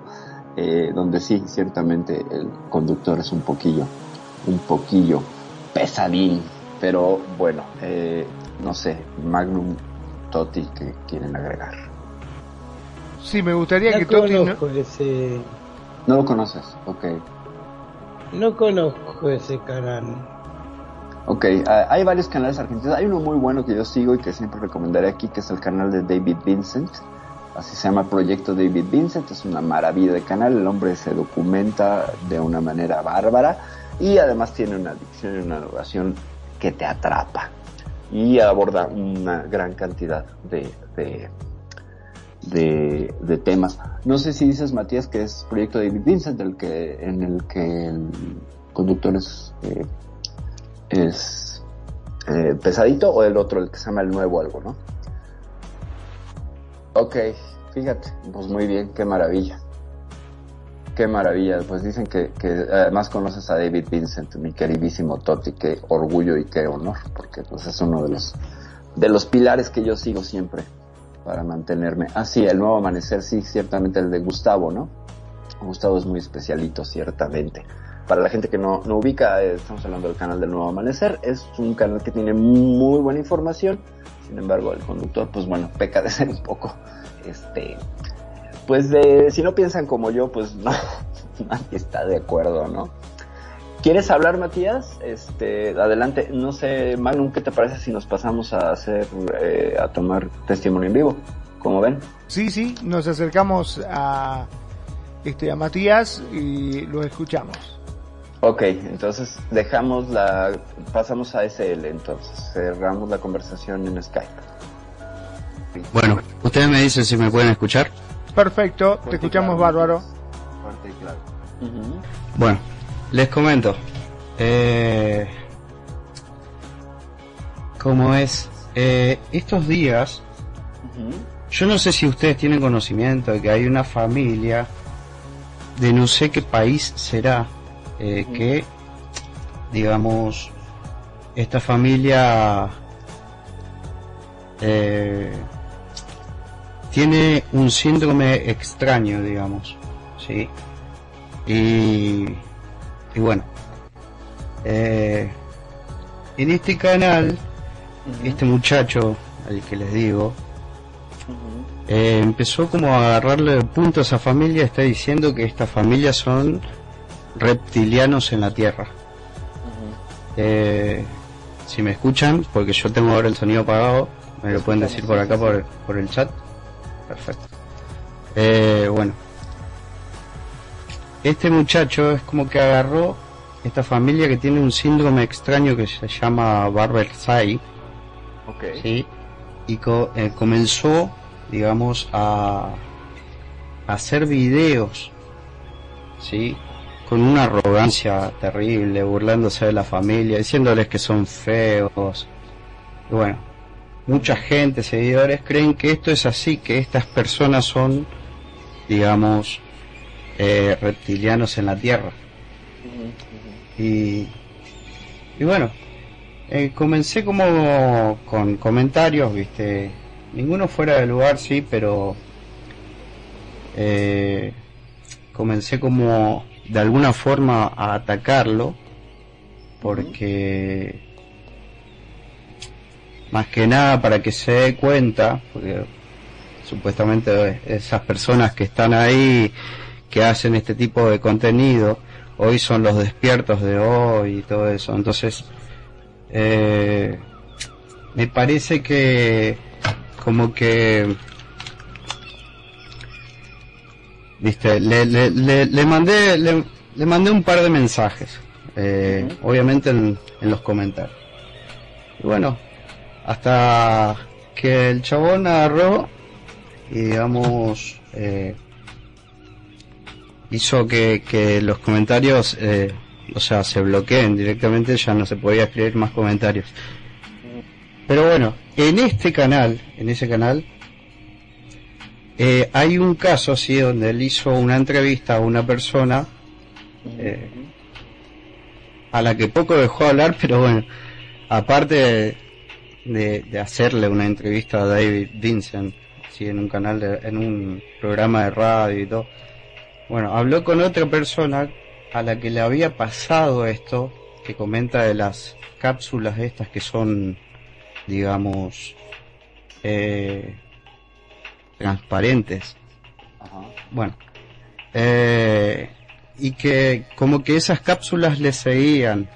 eh, donde sí, ciertamente el conductor es un poquillo, un poquillo pesadín. Pero bueno, eh, no sé, Magnum Toti que quieren agregar. Sí, me gustaría No que Toti no- conozco ese... No lo conoces, ok. No conozco ese canal. Ok, ah, hay varios canales argentinos. Hay uno muy bueno que yo sigo y que siempre recomendaré aquí, que es el canal de David Vincent. Así se llama Proyecto David Vincent. Es una maravilla de canal. El hombre se documenta de una manera bárbara y además tiene una dicción y una narración que te atrapa. Y aborda una gran cantidad de, de, de, de temas. No sé si dices, Matías, que es Proyecto David Vincent, el que, en el que el conductor es... eh, es eh, pesadito o el otro, el que se llama el nuevo algo, ¿no? Ok, fíjate, pues muy bien, qué maravilla. Qué maravilla, pues dicen que, que además conoces a David Vincent, mi queridísimo Toti, qué orgullo y qué honor, porque pues es uno de los, de los pilares que yo sigo siempre para mantenerme. Ah, sí, el nuevo amanecer, sí, ciertamente el de Gustavo, ¿no? Gustavo es muy especialito, ciertamente. Para la gente que no, no ubica, eh, estamos hablando del canal del Nuevo Amanecer. Es un canal que tiene muy buena información. Sin embargo, el conductor, pues bueno, peca de ser un poco, este, pues de, si no piensan como yo, pues no, nadie está de acuerdo, ¿no? ¿Quieres hablar, Matías? Este, adelante. No sé, Magnum, ¿qué te parece si nos pasamos a hacer, eh, a tomar testimonio en vivo? ¿Cómo ven? Sí, sí, nos acercamos a, este, a Matías y lo escuchamos. Ok, entonces dejamos la, pasamos a SL entonces, cerramos la conversación en Skype. Bueno, ustedes me dicen si me pueden escuchar. Perfecto, te escuchamos bárbaro. Fuerte y claro. Bueno, les comento. Eh, ¿Cómo es? Eh, estos días, yo no sé si ustedes tienen conocimiento de que hay una familia de no sé qué país será, eh, que, digamos, esta familia eh, tiene un síndrome extraño, digamos, ¿sí? Y, y bueno, eh, en este canal, este muchacho al que les digo, eh, empezó como a agarrarle punto a esa familia, está diciendo que esta familia son reptilianos en la Tierra. Eh, si me escuchan, porque yo tengo ahora el sonido apagado, me lo pueden decir por acá por, por el chat. Perfecto. Eh, bueno, este muchacho es como que agarró esta familia que tiene un síndrome extraño que se llama Barber Sai. ¿sí? Y co- eh, comenzó, digamos, a, a hacer videos, ¿sí? Con una arrogancia terrible, burlándose de la familia, diciéndoles que son feos. Y bueno, mucha gente, seguidores, creen que esto es así, que estas personas son, digamos, eh, reptilianos en la Tierra. Y, y bueno, eh, comencé como con comentarios, viste, ninguno fuera de lugar, sí, pero eh, comencé como de alguna forma a atacarlo, porque más que nada para que se dé cuenta, porque supuestamente esas personas que están ahí, que hacen este tipo de contenido, hoy son los despiertos de hoy y todo eso. Entonces, eh, me parece que como que viste le, le, le, le mandé le, le mandé un par de mensajes eh, obviamente en, en los comentarios. Y bueno hasta que el chabón agarró y digamos eh, hizo que, que los comentarios eh, o sea se bloqueen directamente ya no se podía escribir más comentarios. Pero bueno en este canal en ese canal eh, hay un caso así donde él hizo una entrevista a una persona eh, a la que poco dejó hablar pero bueno aparte de, de, hacerle una entrevista a David Vincent sí, en un canal de- en un programa de radio y todo bueno habló con otra persona a la que le había pasado esto que comenta de las cápsulas estas que son digamos eh, transparentes. Bueno eh, y que como que esas cápsulas le seguían.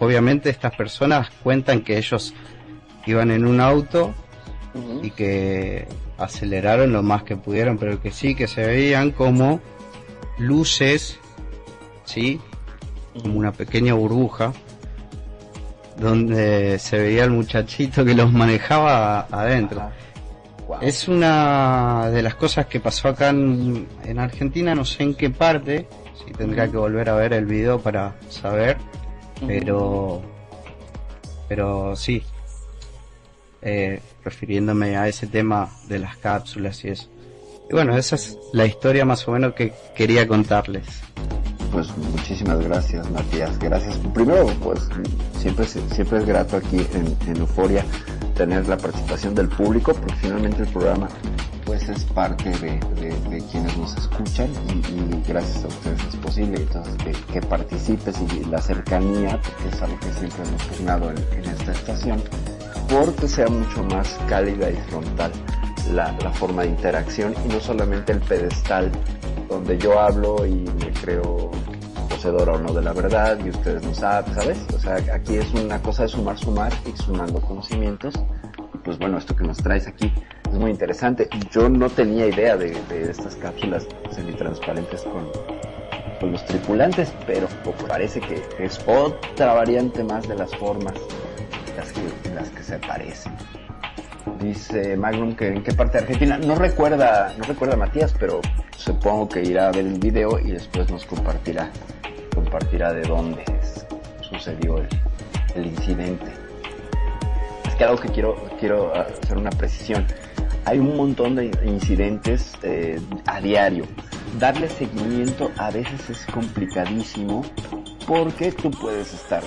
Obviamente estas personas cuentan que ellos iban en un auto y que aceleraron lo más que pudieron pero que sí que se veían como luces sí como una pequeña burbuja donde se veía el muchachito que los manejaba adentro. Es una de las cosas que pasó acá en, en Argentina, no sé en qué parte, si tendría que volver a ver el video para saber, pero pero sí, eh, refiriéndome a ese tema de las cápsulas y eso. Y bueno, esa es la historia más o menos que quería contarles. Pues muchísimas gracias, Matías. Gracias. Primero, pues siempre, es- siempre es grato aquí en, en Euforia tener la participación del público, porque finalmente el programa pues es parte de, quienes nos escuchan y, gracias a ustedes es posible entonces que, que participes y la cercanía, porque es algo que siempre hemos pugnado en, esta estación, porque sea mucho más cálida y frontal la forma de interacción y no solamente el pedestal donde yo hablo y me creo poseedora o no de la verdad y ustedes no saben, ¿sabes? O sea, aquí es una cosa de sumar, sumar y sumando conocimientos. Y pues bueno, esto que nos traes aquí es muy interesante. Yo no tenía idea de, de estas cápsulas semitransparentes con, con los tripulantes, pero parece que es otra variante más de las formas las que, las que se parecen. Dice Magnum que en qué parte de Argentina, no recuerda, no recuerda Matías, pero supongo que irá a ver el video y después nos compartirá, compartirá de dónde sucedió el, el incidente. Es que algo que quiero, quiero hacer una precisión. Hay un montón de incidentes eh, a diario. Darle seguimiento a veces es complicadísimo porque tú puedes estar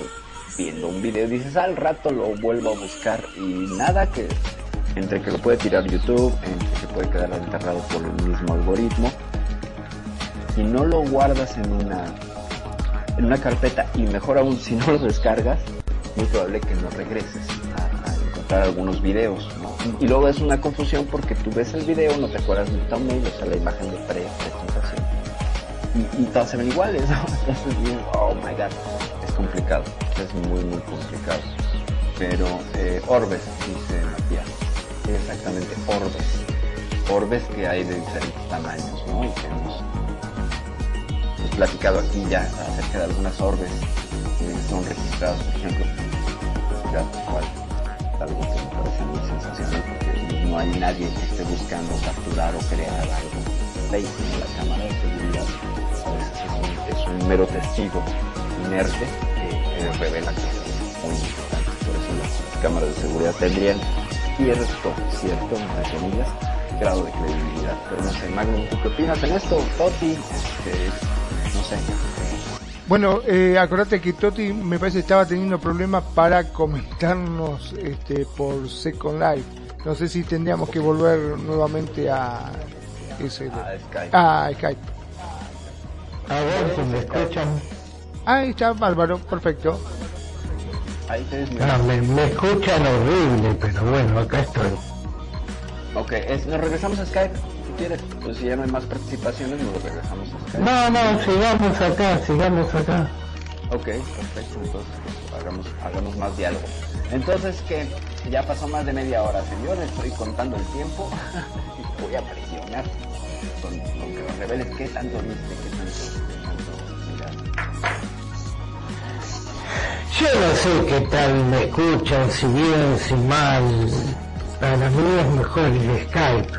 viendo un video y dices al rato lo vuelvo a buscar y nada que entre que lo puede tirar YouTube, entre que puede quedar enterrado por el mismo algoritmo y no lo guardas en una en una carpeta y mejor aún si no lo descargas, muy probable que no regreses a, encontrar algunos videos, ¿no? Y luego es una confusión porque tú ves el video, no te acuerdas del thumbnail, o sea, la imagen de pre presentación. Y, todas se ven iguales, ¿no? Entonces oh my god, es complicado, es muy muy complicado. Pero eh, Orbes, dice Matías, exactamente, Orbes. Orbes que hay de diferentes tamaños, ¿no? Y que hemos platicado aquí ya acerca de algunas orbes que son registradas, por ejemplo, ya cual, algo que me parece muy sensacional porque no hay nadie que esté buscando capturar o crear algo en la cámara de seguridad. A veces es un, es un mero testigo inerte que, que revela cosas muy importantes. Por eso las cámaras de seguridad tendrían cierto, cierto, entre comillas, grado de credibilidad. Pero no sé, Magnum, ¿tú qué opinas en esto? Toti, este, no sé. Bueno, eh, acordate que Toti me parece estaba teniendo problemas para comentarnos este, por Second Life. No sé si tendríamos que volver nuevamente a ese A Skype. a Skype. A ver si me escuchan. Ahí está, bárbaro, perfecto. Ahí te Ah, me, me escuchan horrible, pero bueno, acá estoy. Ok, es- nos regresamos a Skype, si quieres. Pues si ya no hay más participaciones, nos regresamos a Skype. No, no, sigamos acá, sigamos acá. Ok, perfecto, entonces pues, hagamos, hagamos más diálogo. Entonces que ya pasó más de media hora, señor, estoy contando el tiempo y voy a presionar con, con que nos reveles qué tanto viste, qué tanto Yo no sé qué tal me escuchan, si bien, si mal. Para mí es mejor el Skype.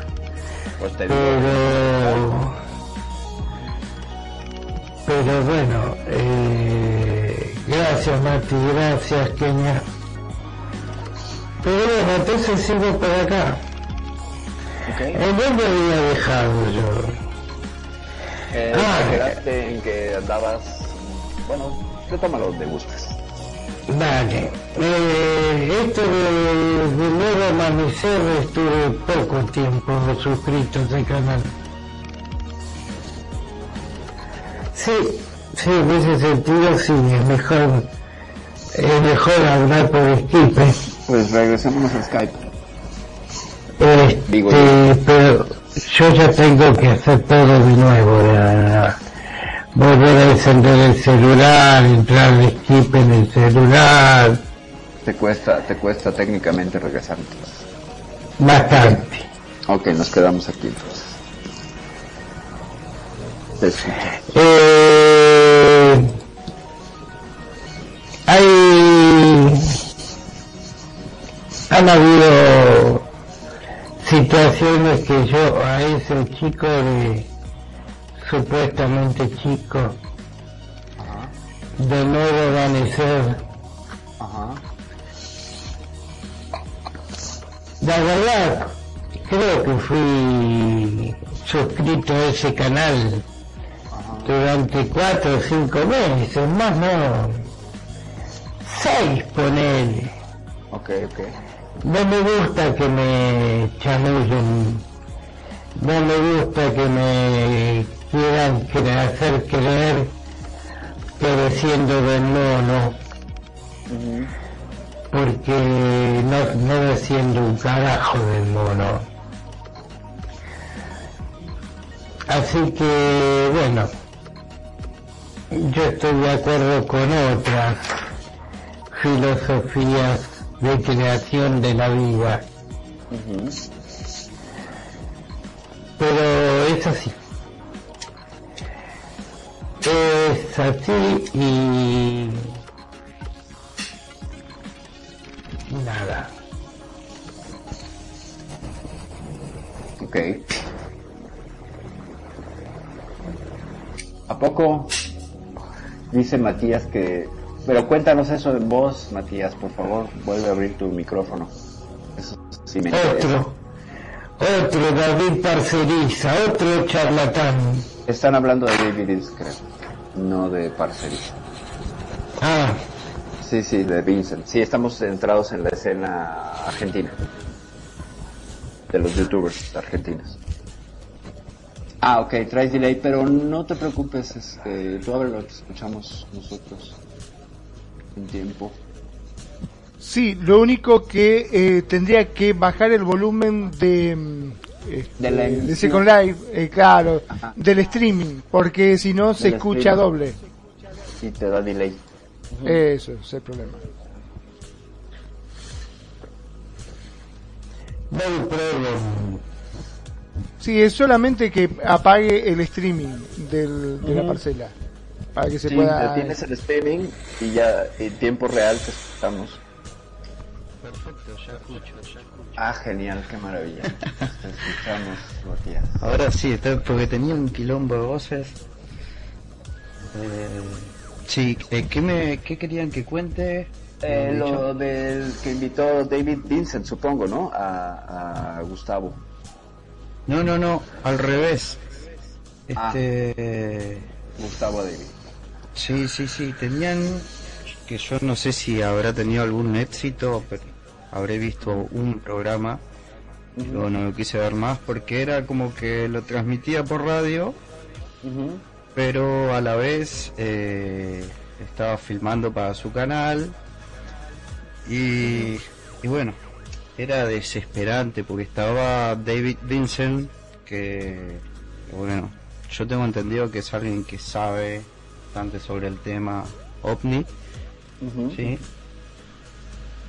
Pero... Pero bueno, eh, gracias Mati, gracias Kenia. Pero bueno, entonces sigo por acá. ¿En dónde había dejado yo? eh, Ah. te en que andabas, bueno, retómalo donde gustes. Vale. Eh, esto de, de nuevo amanecer estuve poco tiempo suscrito a este canal. Sí, sí, en ese sentido sí, es mejor, es mejor hablar por Skype. Pues regresémonos a Skype. Este, Digo pero yo ya tengo que hacer todo de nuevo, ya, volver a encender el celular, entrar al Skype en el celular, Te cuesta, te cuesta técnicamente regresar entonces. bastante. Ok, nos quedamos aquí entonces. Te escucho. Eh, hay han habido situaciones que yo a ese chico de supuestamente chico de nuevo amanecer Ajá. la verdad creo que fui suscrito a ese canal durante cuatro o cinco meses, más no, seis ponele. Ok, ok. No me gusta que me chamullen, no me gusta que me quieran hacer creer que desciendo del mono, porque no, no desciendo un carajo del mono. Así que, bueno, yo estoy de acuerdo con otras filosofías de creación de la vida. Pero es así. Es así y... Nada. Ok. ¿A poco? Dice Matías que... Pero cuéntanos eso en voz, Matías, por favor. Vuelve a abrir tu micrófono. Eso sí me interesa. Otro. Otro David Parceriza, otro charlatán. Están hablando de David creo. No de Parceriza. Ah. Sí, sí, de Vincent. Sí, estamos centrados en la escena argentina. De los youtubers argentinos. Ah, ok, traes delay, pero no te preocupes, este, tú ábrelo, te escuchamos nosotros en tiempo. Sí, lo único que eh, tendría que bajar el volumen de, mm, este, De la de. Second Life, eh, claro, Ajá. del streaming, porque si no se escucha streaming. doble. Y te da delay. Eso es el problema. Sí, es solamente que apague el streaming del, de la parcela, para que se sí, pueda... tienes el streaming y ya en tiempo real te escuchamos. Perfecto, ya escucho, ya escucho. Ah, genial, qué maravilla. te escuchamos, Matías. Ahora sí, porque tenía un quilombo de voces. Eh, sí, eh, ¿qué, me, ¿qué querían que cuente? Eh, lo del que invitó David Vincent, supongo, ¿no? A, a Gustavo. No, no, no, al revés. Ah. Este. Gustavo David. Sí, sí, sí, tenían. Que yo no sé si habrá tenido algún éxito, pero habré visto un programa. Luego no lo quise ver más porque era como que lo transmitía por radio, pero a la vez eh, estaba filmando para su canal. Y, y bueno, era desesperante porque estaba David Vincent, que bueno, yo tengo entendido que es alguien que sabe bastante sobre el tema ovni, ¿sí?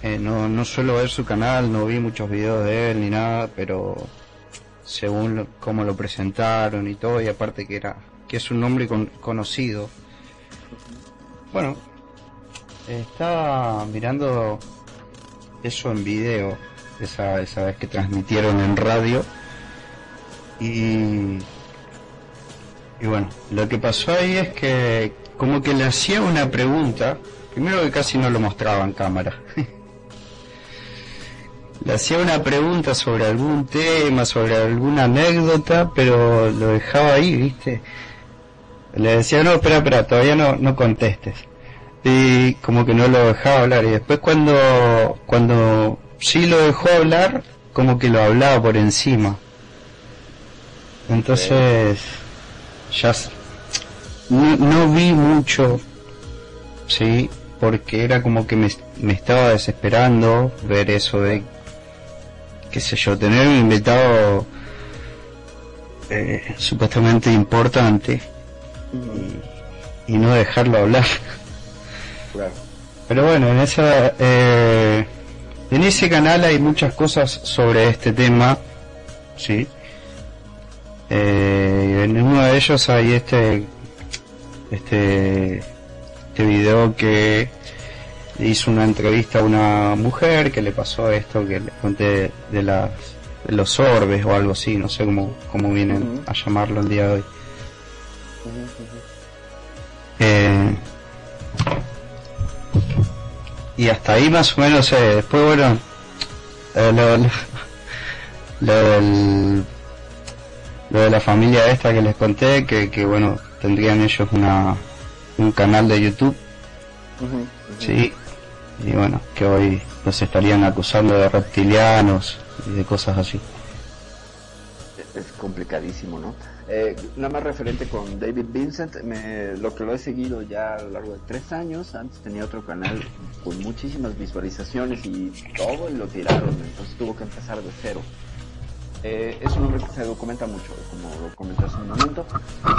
Eh, no, no suelo ver su canal, no vi muchos videos de él ni nada, pero según lo- cómo lo presentaron y todo, y aparte que era que es un nombre con- conocido. Bueno, estaba mirando eso en video, esa, esa vez que transmitieron en radio, y, y bueno, lo que pasó ahí es que como que le hacía una pregunta, primero que casi no lo mostraba en cámara. le hacía una pregunta sobre algún tema, sobre alguna anécdota, pero lo dejaba ahí, ¿viste? Le decía, no, espera, espera, todavía no, no contestes. Y como que no lo dejaba hablar. Y después cuando, cuando sí lo dejó hablar, como que lo hablaba por encima. Entonces, ya no vi mucho, sí, porque era como que me, me estaba desesperando ver eso de, qué sé yo, tener un invitado eh, supuestamente importante y, y no dejarlo hablar. Claro. Pero bueno, en esa, eh, en ese canal hay muchas cosas sobre este tema, sí. Eh, en uno de ellos hay este, este, este video que hizo una entrevista a una mujer que le pasó esto que le conté de las de los orbes o algo así, no sé cómo, cómo vienen a llamarlo el día de hoy. Eh, y hasta ahí más o menos eh, después bueno eh, lo, lo- lo del- lo de la familia esta que les conté que, que bueno tendrían ellos una un canal de YouTube. Sí y bueno que hoy los estarían acusando de reptilianos y de cosas así Es complicadísimo, ¿no? Eh, nada más referente con David Vincent, me, lo que lo he seguido ya a lo largo de tres años, antes tenía otro canal con muchísimas visualizaciones y todo y lo tiraron, entonces tuvo que empezar de cero. Eh, es un hombre que se documenta mucho, como lo comenté hace un momento,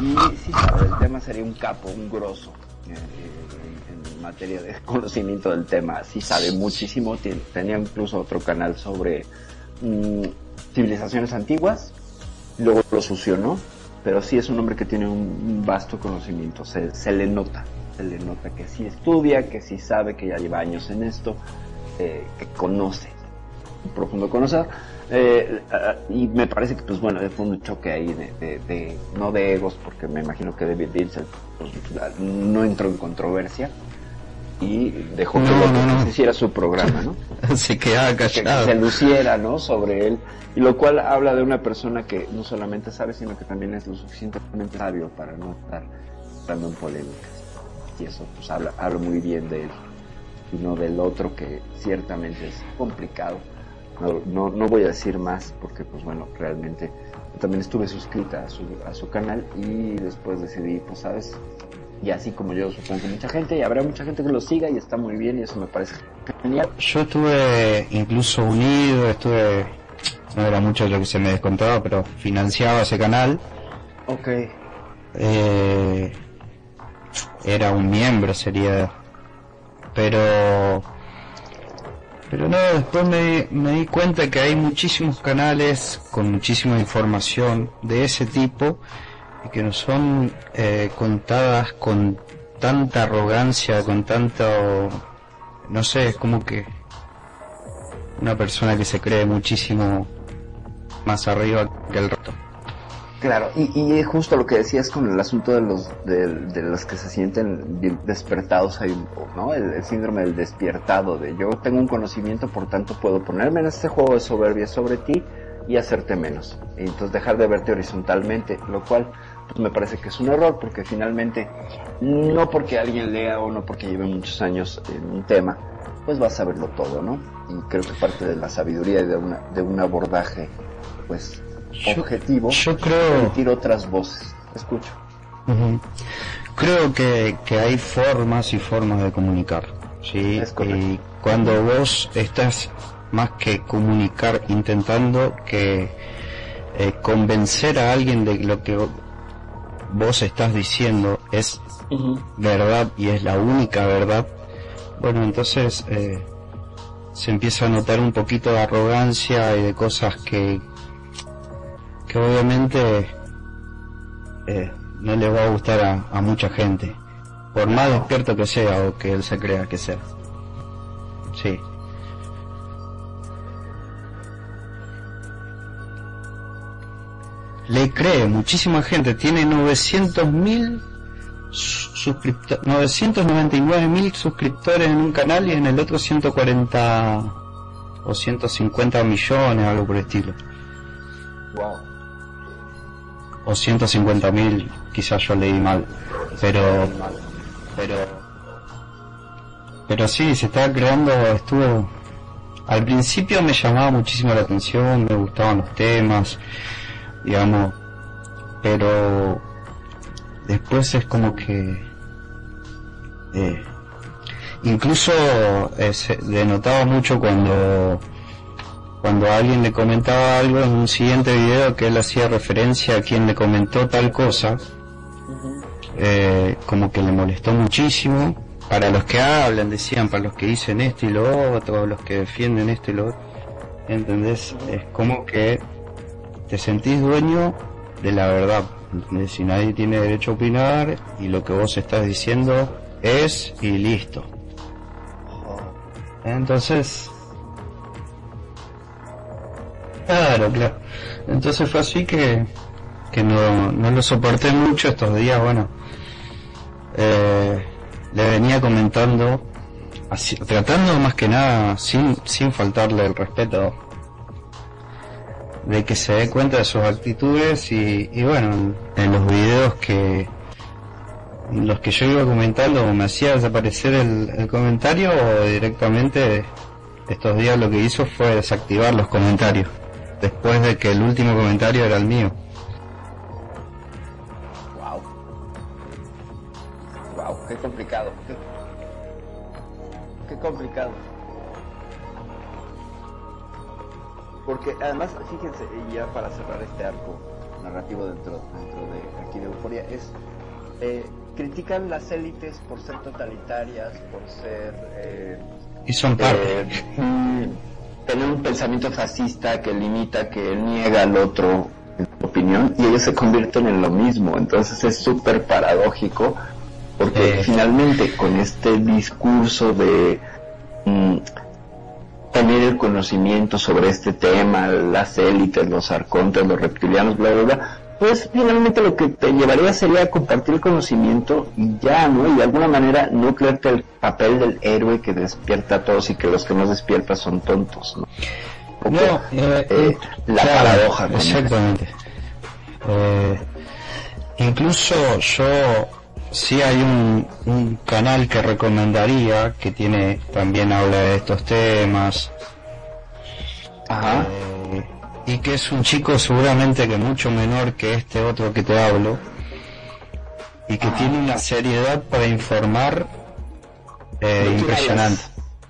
y sí el tema sería un capo, un grosso eh, materia de conocimiento del tema, sí sabe muchísimo, tenía incluso otro canal sobre mm, civilizaciones antiguas, luego lo fusionó pero sí es un hombre que tiene un, vasto conocimiento, se, le nota, se le nota que sí estudia, que sí sabe, que ya lleva años en esto, eh, que conoce, un profundo conocer. Eh, y me parece que, pues bueno, fue un choque ahí de- no de egos, porque me imagino que David Vincent pues, no entró en controversia y dejó que No, otro no, no. se hiciera su programa, ¿no? Se quedaba que, que callado. se luciera, ¿no? Sobre él, y lo cual habla de una persona que no solamente sabe, sino que también es lo suficientemente sabio para no estar entrando en polémicas. Y eso, pues, habla, habla muy bien de él, y no del otro que ciertamente es complicado. No, no, no voy a decir más porque, pues bueno, realmente también estuve suscrita a su, a su canal y después decidí, pues, ¿sabes? Y así como yo supongo que mucha gente, y habrá mucha gente que lo siga y está muy bien y eso me parece genial. Yo estuve incluso unido, estuve, no era mucho lo que se me descontaba, pero financiaba ese canal. Ok. Eh, era un miembro, sería. Pero. Pero no, después me, me di cuenta que hay muchísimos canales con muchísima información de ese tipo que no son eh, contadas con tanta arrogancia, con tanto. No sé, es como que una persona que se cree muchísimo más arriba que el resto. Claro, y, y justo lo que decías con el asunto de los de, de los que se sienten despertados ahí, ¿no? El, el síndrome del despiertado, de yo tengo un conocimiento, por tanto puedo ponerme en este juego de soberbia sobre ti y hacerte menos. Y entonces dejar de verte horizontalmente, lo cual pues me parece que es un error, porque finalmente, no porque alguien lea o no porque lleve muchos años en un tema, pues va a saberlo todo, ¿no? Y creo que parte de la sabiduría y de, una, de un abordaje, pues, objetivo, yo creo- permitir otras voces. Escucho. Creo que, que hay formas y formas de comunicar, ¿sí? Y cuando vos estás más que comunicar intentando que eh, convencer a alguien de lo que vos estás diciendo es verdad y es la única verdad, bueno, entonces eh, se empieza a notar un poquito de arrogancia y de cosas que, que obviamente eh, no le va a gustar a, a mucha gente, por más despierto que sea o que él se crea que sea. Sí. Le cree muchísima gente, tiene 900 mil suscriptores, 999 mil suscriptores en un canal y en el otro 140 o 150 millones, algo por el estilo. Wow. o 150 mil, quizás yo leí mal, pero, pero, pero sí, se estaba creando, estuvo, al principio me llamaba muchísimo la atención, me gustaban los temas, digamos, pero después es como que, eh, incluso eh, se denotaba mucho cuando cuando alguien le comentaba algo en un siguiente video que él hacía referencia a quien le comentó tal cosa, eh, como que le molestó muchísimo. Para los que hablan, decían, para los que dicen esto y lo otro, los que defienden esto y lo otro, ¿entendés? Es como que te sentís dueño de la verdad. Si nadie tiene derecho a opinar y lo que vos estás diciendo es y listo. Entonces, Claro, claro. Entonces fue así que, que no, no lo soporté mucho estos días, bueno. Eh, le venía comentando, tratando más que nada, sin, sin faltarle el respeto, de que se dé cuenta de sus actitudes y, y bueno, en, los videos que los que yo iba comentando me hacía desaparecer el, el comentario o directamente estos días lo que hizo fue desactivar los comentarios después de que el último comentario era el mío. Wow. Wow, qué complicado. Qué, qué complicado. Porque además, fíjense, y ya para cerrar este arco narrativo dentro, dentro de aquí de Euforia, es eh, critican las élites por ser totalitarias, por ser eh, Y son parte. eh, mm, tener un pensamiento fascista que limita, que niega al otro en su opinión y ellos se convierten en lo mismo. Entonces es súper paradójico porque finalmente con este discurso de mm, tener el conocimiento sobre este tema, las élites, los arcontes, los reptilianos, bla, bla, bla, pues finalmente lo que te llevaría sería compartir el conocimiento y ya, ¿no? Y de alguna manera no creerte el papel del héroe que despierta a todos y que los que no despiertan son tontos, ¿no? No, eh, Eh, la claro, paradoja. Exactamente. Eh, incluso yo, sí hay un, un canal que recomendaría que tiene, también habla de estos temas. Eh, y que es un chico seguramente que mucho menor que este otro que te hablo. Y que tiene una seriedad para informar eh, impresionante.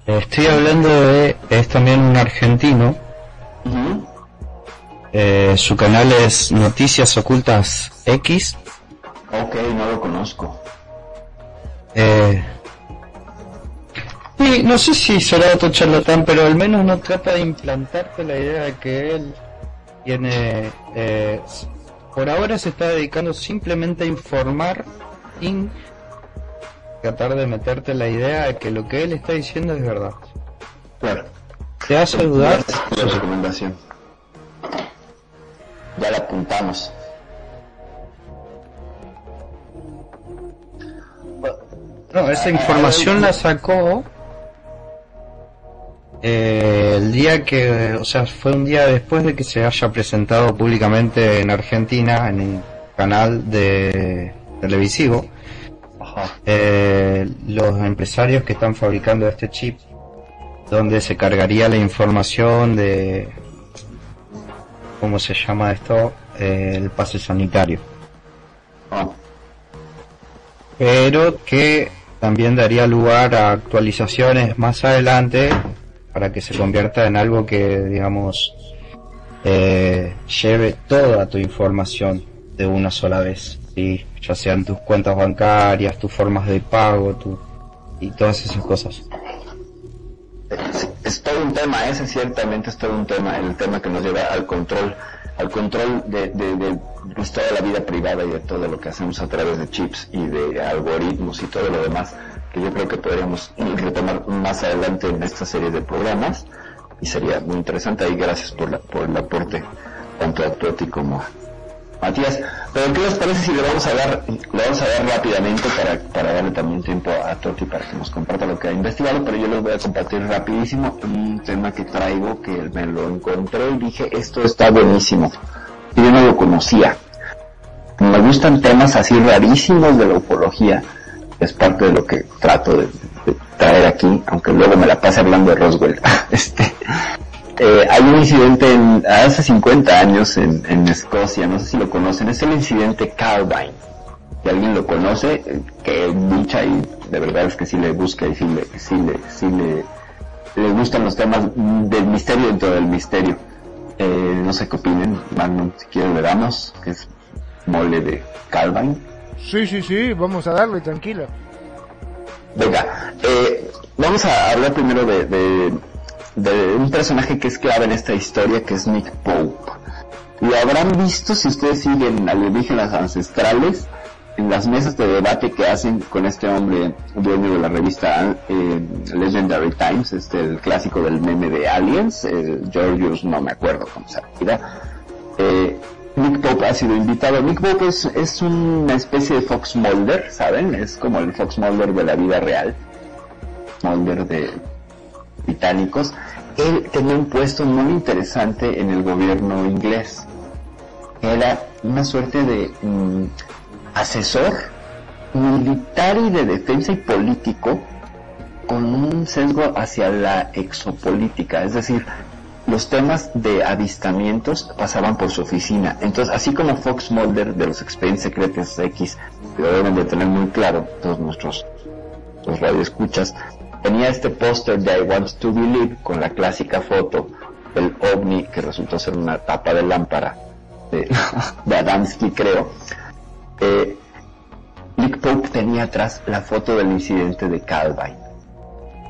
Estoy hablando de, es también un argentino. Eh, su canal es Noticias Ocultas X. Ok, no lo conozco. Eh, y no sé si será otro charlatán, pero al menos no trata de implantarte la idea de que él tiene... eh, por ahora se está dedicando simplemente a informar y tratar de meterte la idea de que lo que él está diciendo es verdad. Claro. ¿Te hace dudar? La recomendación. Ya la apuntamos. No, esa información la sacó eh, el día que, o sea, fue un día después de que se haya presentado públicamente en Argentina en el canal de televisivo. Eh, los empresarios que están fabricando este chip, donde se cargaría la información de cómo se llama esto, Eh, el pase sanitario. Pero que también daría lugar a actualizaciones más adelante para que se convierta en algo que, digamos, eh, lleve toda tu información de una sola vez, ¿sí? ya sean tus cuentas bancarias, tus formas de pago, tu, y todas esas cosas. Ese ciertamente es todo un tema, el tema que nos lleva al control, al control de, de, de pues, toda la vida privada y de todo lo que hacemos a través de chips y de algoritmos y todo lo demás, que yo creo que podríamos retomar más adelante en esta serie de programas y sería muy interesante. Y gracias por, la, por el aporte tanto a Toti como a Matías. Pero ¿qué les parece si le vamos a dar, le vamos a dar rápidamente para, para darle también tiempo a Toti para que nos comparta lo que ha investigado, pero yo les voy a compartir rapidísimo un tema que traigo que me lo encontré y dije esto está buenísimo. Y yo no lo conocía. Me gustan temas así rarísimos de la ufología. Es parte de lo que trato de, de traer aquí, aunque luego me la pase hablando de Roswell. este, eh, hay un incidente en, hace 50 años en, en Escocia, no sé si lo conocen, es el incidente Carbine. Si alguien lo conoce, eh, que lucha y de verdad es que sí le busca y sí le, sí le, sí le, le gustan los temas del misterio dentro del misterio. Eh, no sé qué opinen, Magnum, si quieren le damos, que es mole de Calvin. Sí, sí, sí, vamos a darle, tranquila. Venga, eh, vamos a hablar primero de, de, de un personaje que es clave en esta historia, que es Nick Pope. Lo habrán visto si ustedes siguen alienígenas ancestrales en las mesas de debate que hacen con este hombre dueño de la revista eh, Legendary Times, este el clásico del meme de Aliens, eh, Georgius, no me acuerdo cómo se apellida. Eh, Nick Pope ha sido invitado. Nick Pope es, es una especie de Fox Mulder, ¿saben? Es como el Fox Mulder de la vida real. Mulder de británicos. Él tenía un puesto muy interesante en el gobierno inglés. Era una suerte de mm, asesor militar y de defensa y político con un sesgo hacia la exopolítica, es decir, los temas de avistamientos pasaban por su oficina. Entonces, así como Fox Mulder de los Expedientes Secretos X, lo deben de tener muy claro todos nuestros los radioescuchas, tenía este póster de I Want to Believe con la clásica foto del ovni que resultó ser una tapa de lámpara de, de Adamski, creo. Eh, Nick Pope tenía atrás la foto del incidente de Calvine.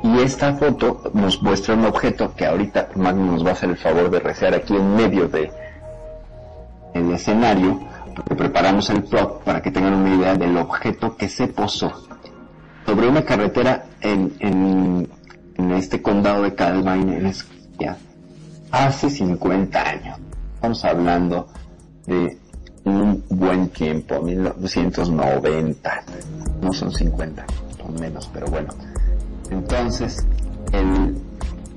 Y esta foto nos muestra un objeto que ahorita Magnus nos va a hacer el favor de resear aquí en medio de, de escenario, porque preparamos el plot para que tengan una idea del objeto que se posó sobre una carretera en, en, este condado de Calvine, en Escocia, hace 50 años. Estamos hablando de un buen tiempo, 1990, no son 50, son menos, pero bueno. Entonces, el,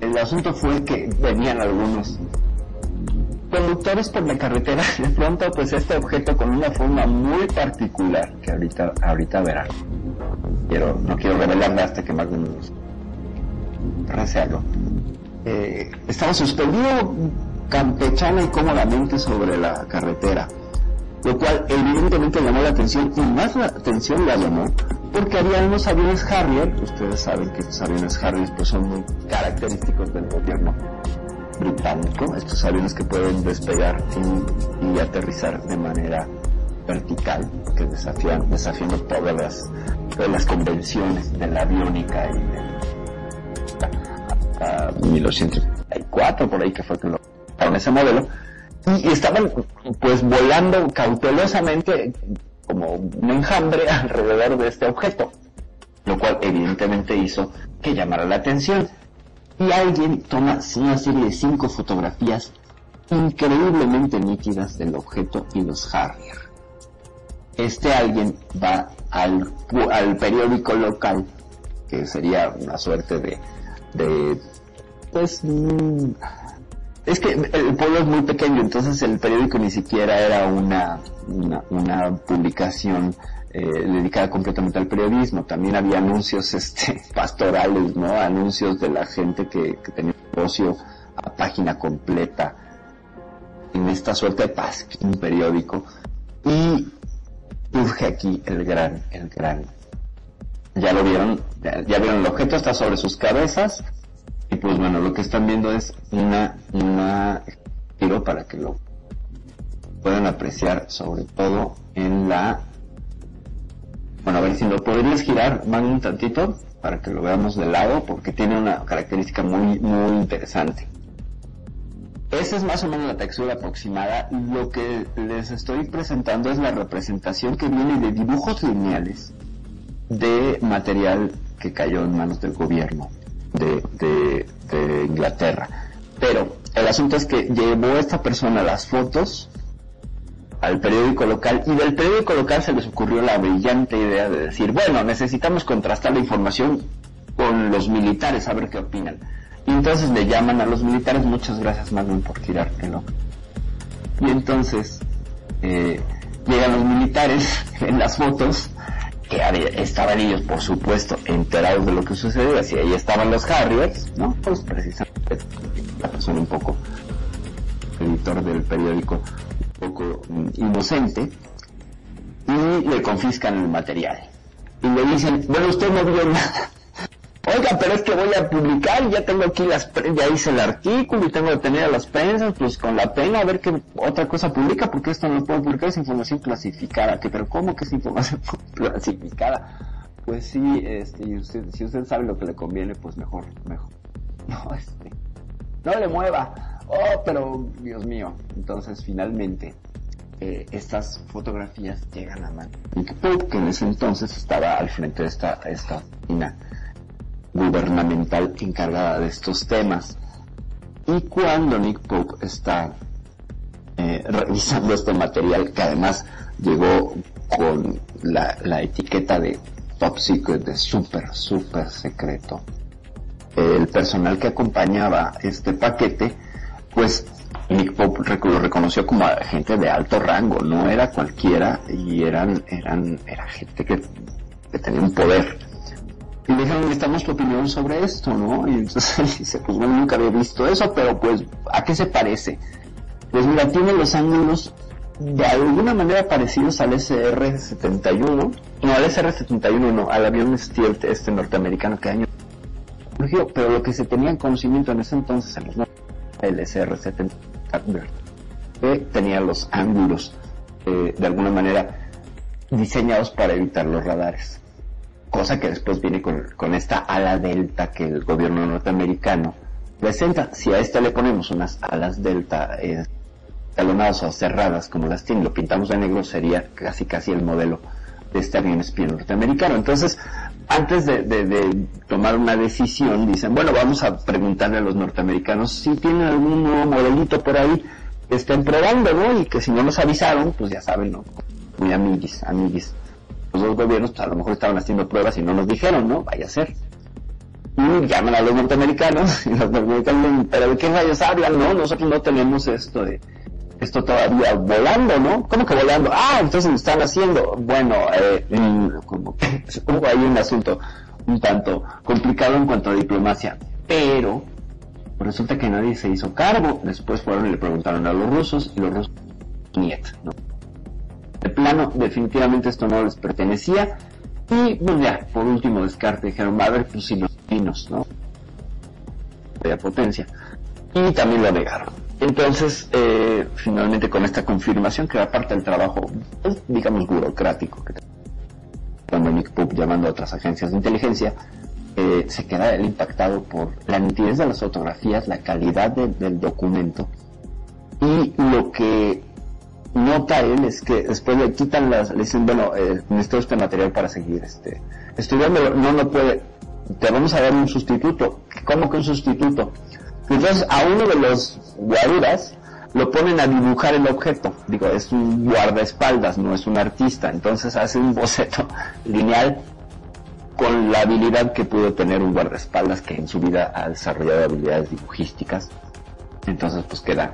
el asunto fue que venían algunos conductores por la carretera, de pronto pues este objeto con una forma muy particular, que ahorita, ahorita verán. Quiero, no quiero revelarme hasta que más nos algo. Eh, estaba suspendido campechana y cómodamente sobre la carretera, lo cual evidentemente llamó la atención y más la atención la llamó porque había unos aviones Harrier, ustedes saben que estos aviones Harrier pues son muy característicos del gobierno británico, estos aviones que pueden despegar y, y aterrizar de manera vertical, que desafían, desafiando todas las, todas las convenciones de la aviónica y de hasta 1934 por ahí que fue que lo ese modelo. Y, y estaban pues volando cautelosamente como un enjambre alrededor de este objeto lo cual evidentemente hizo que llamara la atención y alguien toma una serie de cinco fotografías increíblemente nítidas del objeto y los Harrier. Este alguien va al, periódico local, que sería una suerte de, de pues, mm, es que el pueblo es muy pequeño, entonces el periódico ni siquiera era una, una, una publicación eh, dedicada completamente al periodismo. También había anuncios este, pastorales, ¿no? Anuncios de la gente que, que tenía negocio a página completa en esta suerte de pasquín periódico. Y surge aquí el gran, el gran. Ya lo vieron, ya, ya vieron el objeto, está sobre sus cabezas. Y pues bueno, lo que están viendo es una, una giro para que lo puedan apreciar sobre todo en la bueno, a ver si lo podrías girar más un tantito para que lo veamos de lado porque tiene una característica muy, muy interesante. Esa es más o menos la textura aproximada. Lo que les estoy presentando es la representación que viene de dibujos lineales de material que cayó en manos del gobierno de, de, de Inglaterra. Pero el asunto es que llevó esta persona las fotos al periódico local y del periódico local se les ocurrió la brillante idea de decir, bueno, necesitamos contrastar la información con los militares a ver qué opinan. Y entonces le llaman a los militares, muchas gracias Magnum por tirártelo. Y entonces eh, llegan los militares en las fotos, que estaban ellos por supuesto enterados de lo que sucedía, así ahí estaban los Harriers, ¿no? Pues precisamente la persona un poco, editor del periódico, poco inocente y le confiscan el material. Y le dicen, bueno, usted no vio nada. Oiga, pero es que voy a publicar, ya tengo aquí las, ya hice el artículo y tengo que tener a las prensas, pues con la pena a ver qué otra cosa publica, porque esto no puedo publicar, es información clasificada. que Pero ¿cómo que es información clasificada? Pues sí, este, si usted sabe lo que le conviene, pues mejor, mejor. No, este, no le mueva. Oh, pero Dios mío. Entonces, finalmente, eh, estas fotografías llegan a mano. Que en ese entonces estaba al frente de esta, esta oficina gubernamental encargada de estos temas. Y cuando Nick Pope está eh, revisando este material, que además llegó con la, la etiqueta de top secret, de super, super secreto, el personal que acompañaba este paquete pues Nick Pope lo reconoció como gente de alto rango, no era cualquiera y eran, eran, era gente que, que tenía un poder. Y le dijeron, necesitamos tu opinión sobre esto, ¿no? Y entonces dice, pues bueno, nunca había visto eso, pero pues, ¿a qué se parece? Pues mira, tiene los ángulos de alguna manera parecidos al SR-71, no, al SR-71 no, al avión Stealth este norteamericano que año surgió, pero lo que se tenía en conocimiento en ese entonces, en los el SR-70 que tenía los ángulos eh, de alguna manera diseñados para evitar los radares. Cosa que después viene con, con esta ala delta que el gobierno norteamericano presenta. Si a esta le ponemos unas alas delta, eh, talonadas o cerradas como las tiene, lo pintamos de negro, sería casi casi el modelo de este avión espía norteamericano. Entonces, antes de, de- de tomar una decisión, dicen, bueno, vamos a preguntarle a los norteamericanos si tienen algún nuevo modelito por ahí que estén probando, ¿no? Y que si no nos avisaron, pues ya saben, ¿no? Muy amiguis, amiguis. Los dos gobiernos pues, a lo mejor estaban haciendo pruebas y no nos dijeron, ¿no? Vaya a ser. Y llaman a los norteamericanos y los norteamericanos, pero ¿de qué rayos hablan, no? Nosotros no tenemos esto de esto todavía volando, ¿no? ¿Cómo que volando? Ah, entonces lo están haciendo. Bueno, eh, como hubo ahí un asunto un tanto complicado en cuanto a diplomacia, pero resulta que nadie se hizo cargo. Después fueron y le preguntaron a los rusos y los rusos, niet, ¿no? De plano, definitivamente esto no les pertenecía. Y, pues ya, por último descarte, dijeron, va a ver, pues si ¿no? De potencia. Y también lo negaron. Entonces, eh, finalmente con esta confirmación, que era parte del trabajo, pues, digamos, burocrático, que cuando Nick Pope llamando a otras agencias de inteligencia, eh, se queda él impactado por la nitidez de las fotografías, la calidad de- del documento, y lo que nota él es que después le quitan las, le dicen, bueno, eh, necesito este material para seguir este, estudiándolo, no, no puede, te vamos a dar un sustituto, ¿cómo que un sustituto? Entonces a uno de los guaruras lo ponen a dibujar el objeto. Digo, es un guardaespaldas, no es un artista. Entonces hace un boceto lineal con la habilidad que pudo tener un guardaespaldas que en su vida ha desarrollado habilidades dibujísticas. Entonces pues queda,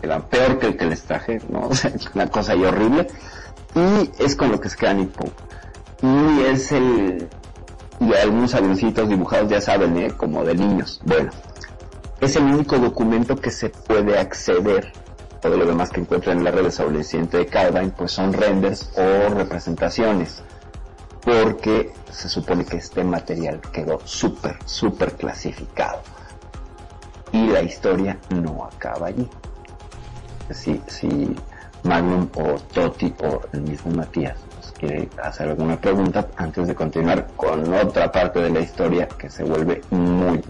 queda peor que el que les traje, ¿no? Una cosa ahí horrible. Y es con lo que se queda Nick. Y es el... Y algunos avioncitos dibujados, ya saben, ¿eh? Como de niños. Bueno, es el único documento que se puede acceder. Todo lo demás que encuentran en la red incidente de Calvin, pues son renders o representaciones. Porque se supone que este material quedó súper, súper clasificado. Y la historia no acaba allí. Si, si Magnum o Totti o el mismo Matías nos quiere hacer alguna pregunta antes de continuar con otra parte de la historia que se vuelve muy,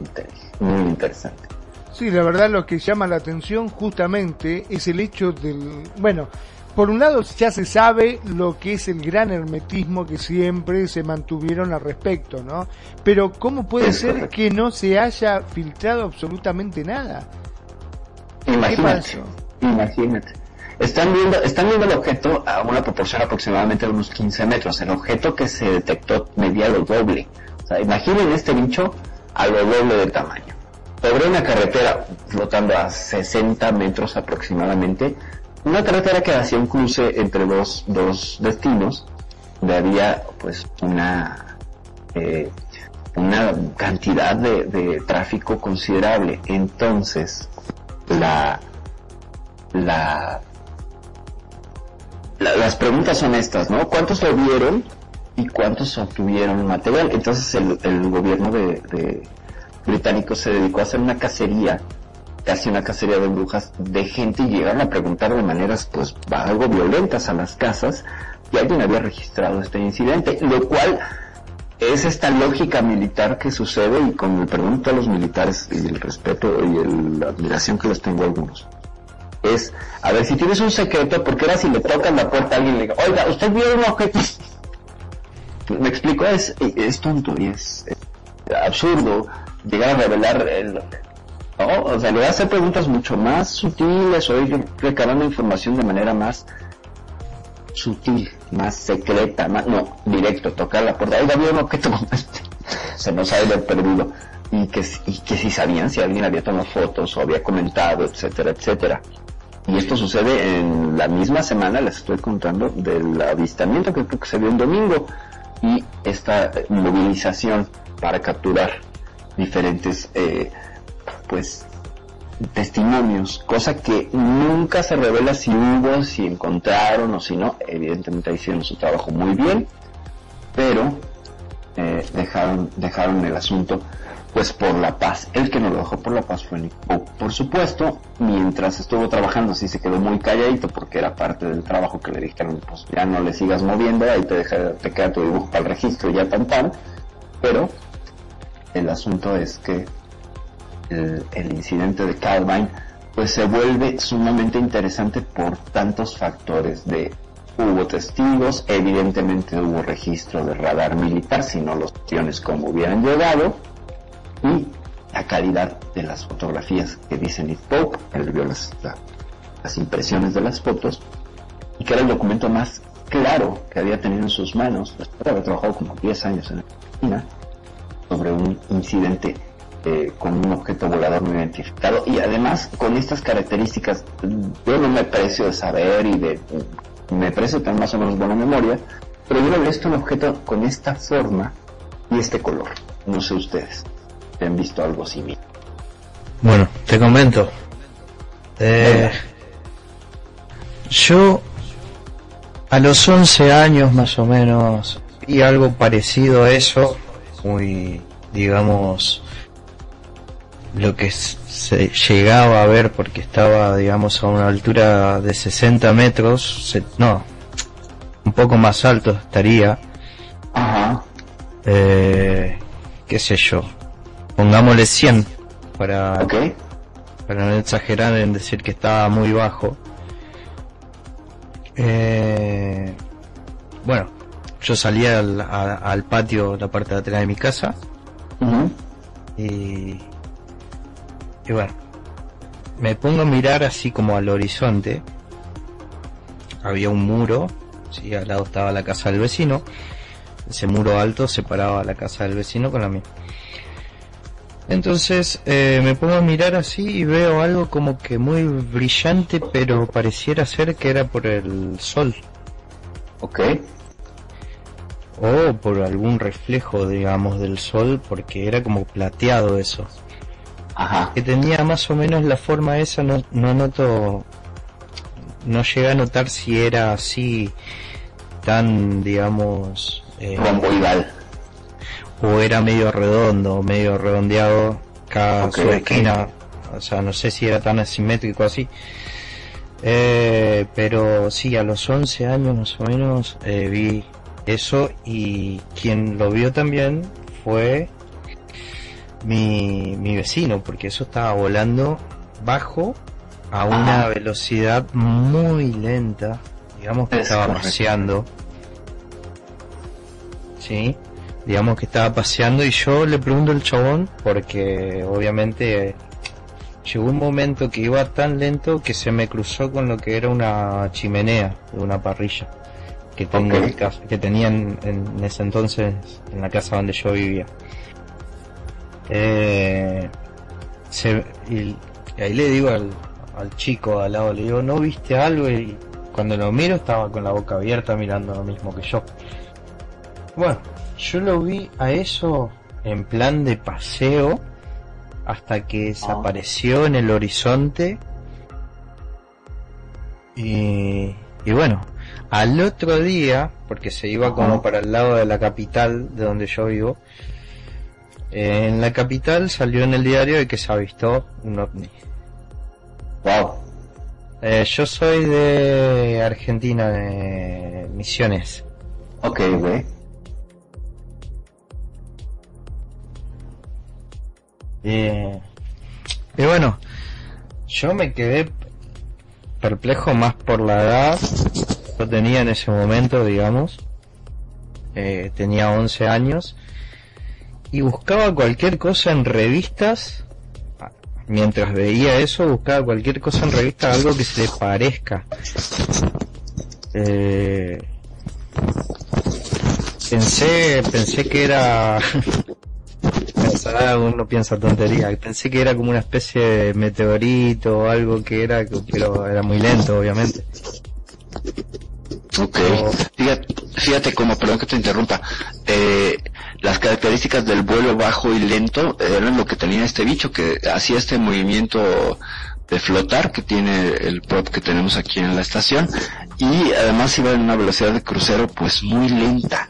muy interesante. Sí, la verdad lo que llama la atención justamente es el hecho del... Bueno, por un lado ya se sabe lo que es el gran hermetismo que siempre se mantuvieron al respecto, ¿no? Pero ¿cómo puede ser que no se haya filtrado absolutamente nada? Imagínate, imagínate. Están viendo, están viendo el objeto a una proporción aproximadamente de unos 15 metros. El objeto que se detectó medía lo doble. O sea, imaginen este bicho a lo doble de tamaño. Sobre una carretera flotando a 60 metros aproximadamente. Una carretera que hacía un cruce entre dos, dos destinos, donde había pues una eh, una cantidad de, tráfico considerable. Entonces, la, la, la- las preguntas son estas, ¿no? ¿Cuántos lo vieron y cuántos obtuvieron material? Entonces el, gobierno de británico se dedicó a hacer una cacería, casi una cacería de brujas de gente y llegaron a preguntar de maneras pues algo violentas a las casas y alguien había registrado este incidente, lo cual es esta lógica militar que sucede y con el perdón todos los militares y el respeto y la admiración que les tengo a algunos. Es, a ver, si tienes un secreto, porque ahora si le tocan la puerta a alguien le diga, oiga, ¿usted vio un objeto? Me explico, es, es tonto y es absurdo llegar a revelar el, ¿no? O sea, le va a hacer preguntas mucho más sutiles o ir recabando información de manera más sutil, más secreta, más, no, directo, tocar la puerta. Oiga, un objeto como este. Se nos ha ido perdido. Y que, y que si sabían si alguien había tomado fotos o había comentado, etcétera, etcétera. Y esto sucede en la misma semana, les estoy contando, del avistamiento que creo que se dio el domingo. Y esta movilización para capturar diferentes, eh, pues, testimonios, cosa que nunca se revela si hubo, si encontraron o si no. Evidentemente hicieron su trabajo muy bien, pero eh, dejaron, dejaron el asunto pues por la paz. El que no lo dejó por la paz fue Nick Pope. Por supuesto, mientras estuvo trabajando sí se quedó muy calladito porque era parte del trabajo que le dijeron, pues ya no le sigas moviendo, ahí te, deja, te queda tu dibujo para el registro y ya tan tan. Pero el asunto es que el, incidente de Calvin pues se vuelve sumamente interesante por tantos factores de hubo testigos, evidentemente hubo registro de radar militar, si no los aviones como hubieran llegado, y la calidad de las fotografías que dice Nick Pope, él vio las, la- las impresiones de las fotos, y que era el documento más claro que había tenido en sus manos, después de haber trabajado como 10 años en Argentina, sobre un incidente eh, con un objeto volador no identificado. Y además con estas características yo no me precio de saber y de me precio tener más o menos buena memoria pero yo he visto un objeto con esta forma y este color. No sé ustedes si han visto algo similar. Bueno, te comento. Eh, yo a los 11 años más o menos vi algo parecido a eso, muy, digamos, lo que se llegaba a ver porque estaba, digamos, a una altura de 60 metros, se- no, un poco más alto estaría. Ajá. Eh, qué sé yo, pongámosle 100 para, para no exagerar en decir que estaba muy bajo. Eh, bueno, yo salía al, a- al patio, la parte de atrás de mi casa, y, y bueno, me pongo a mirar así como al horizonte. Había un muro, sí, al lado estaba la casa del vecino. Ese muro alto separaba la casa del vecino con la mía. Entonces eh, me pongo a mirar así y veo algo como que muy brillante, pero pareciera ser que era por el sol. Ok. O por algún reflejo, digamos, del sol, porque era como plateado eso. Ajá. Que tenía más o menos la forma esa, no, no noto, no llegué a notar si era así tan, digamos, eh, Romboidal. o era medio redondo, medio redondeado cada su esquina. O sea, no sé si era tan asimétrico así. Eh, pero sí, a los 11 años más o menos eh, vi eso y quien lo vio también fue mi, mi vecino, porque eso estaba volando bajo a una Ajá. velocidad muy lenta. Digamos que Es estaba correcto. paseando. Sí, digamos que estaba paseando y yo le pregunto al chabón porque obviamente llegó un momento que iba tan lento que se me cruzó con lo que era una chimenea de una parrilla que tengo Ok. en casa- que tenía en, en ese entonces en la casa donde yo vivía. Eh, se- y, y ahí le digo al, al chico al lado, le digo, ¿no viste algo? Y cuando lo miro estaba con la boca abierta mirando lo mismo que yo. Bueno, yo lo vi a eso en plan de paseo hasta que desapareció en el horizonte. Y, y bueno, al otro día, porque se iba como para el lado de la capital de donde yo vivo, eh, en la capital salió en el diario de que se avistó un ovni. Wow. Eh, yo soy de Argentina, de Misiones. Ok, güey. Eh, y bueno, yo me quedé perplejo más por la edad yo tenía en ese momento, digamos. Eh, tenía 11 años y buscaba cualquier cosa en revistas. Mientras veía eso, buscaba cualquier cosa en revistas, algo que se le parezca. Eh, pensé, pensé que era pensar, uno piensa tontería. Pensé que era como una especie de meteorito o algo que era, pero era muy lento, obviamente. Ok. Fíjate, fíjate como, perdón que te interrumpa, eh, las características del vuelo bajo y lento eran lo que tenía este bicho, que hacía este movimiento de flotar que tiene el prop que tenemos aquí en la estación y además iba en una velocidad de crucero pues muy lenta.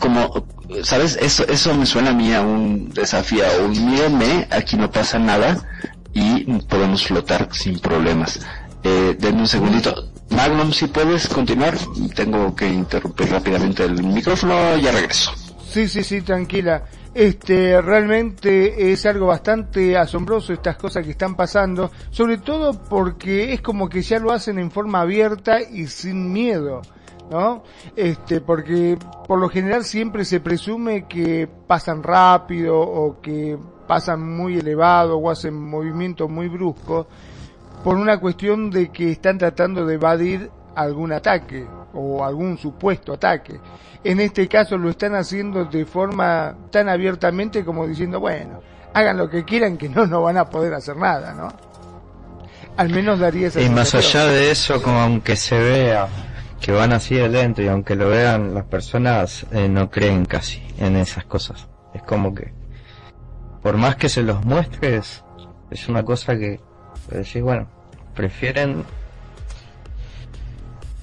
Como, ¿sabes? Eso, eso me suena a mí a un desafío, un aquí no pasa nada y podemos flotar sin problemas. Eh, denme un segundito. Magnum, si puedes continuar, tengo que interrumpir rápidamente el micrófono, ya regreso. Sí, sí, sí, tranquila. Este, realmente es algo bastante asombroso estas cosas que están pasando, sobre todo porque es como que ya lo hacen en forma abierta y sin miedo. ¿no? Este, porque por lo general siempre se presume que pasan rápido o que pasan muy elevado o hacen movimientos muy bruscos por una cuestión de que están tratando de evadir algún ataque o algún supuesto ataque. En este caso lo están haciendo de forma tan abiertamente como diciendo, bueno, hagan lo que quieran que no, no van a poder hacer nada, ¿no? Al menos daría esa Y más allá de eso, como aunque se vea que van así de lento y aunque lo vean las personas, eh, no creen casi en esas cosas. Es como que, por más que se los muestres, es una cosa que decís, bueno, prefieren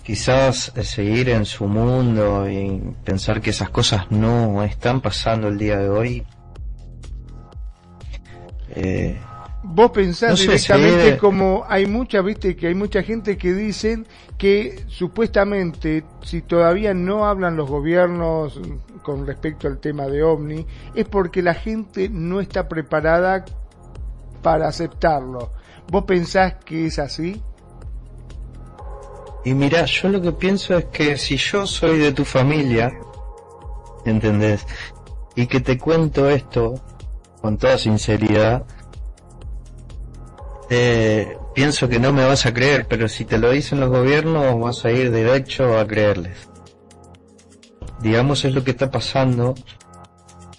quizás eh, seguir en su mundo y pensar que esas cosas no están pasando el día de hoy. Eh, Vos pensás No sé, directamente como hay mucha, viste, que hay mucha gente que dicen que supuestamente si todavía no hablan los gobiernos con respecto al tema de OVNI, es porque la gente no está preparada para aceptarlo. ¿Vos pensás que es así? Y mira, yo lo que pienso es que si yo soy de tu familia, ¿entendés? Y que te cuento esto con toda sinceridad, eh, pienso que no me vas a creer, pero si te lo dicen los gobiernos vas a ir derecho a creerles. Digamos es lo que está pasando.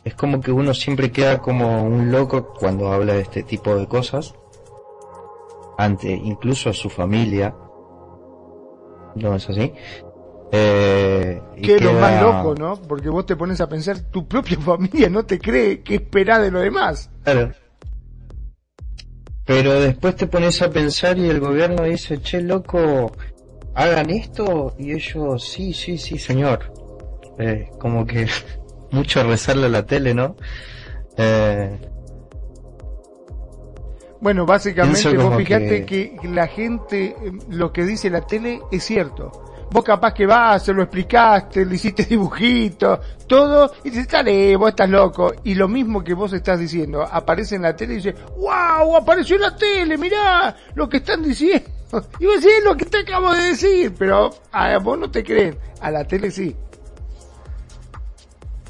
Es como que uno siempre queda como un loco cuando habla de este tipo de cosas. Ante incluso a su familia. No es así. Eh, Que es lo más loco, ¿no? Porque vos te pones a pensar, tu propia familia no te cree, ¿qué esperá de lo demás? Claro. Pero después te pones a pensar y el gobierno dice, che, loco, hagan esto. Y ellos, sí, sí, sí, señor. Eh, como que mucho rezarle a la tele, ¿no? Eh, Bueno, básicamente vos fijate que... la gente, eh, lo que dice la tele es cierto. Vos capaz que vas, se lo explicaste, le hiciste dibujitos, todo, y dices, dale, vos estás loco. Y lo mismo que vos estás diciendo, aparece en la tele y dice, wow, apareció en la tele, mirá lo que están diciendo. Y vos decís lo que te acabo de decir, pero a vos no te creen, a la tele sí.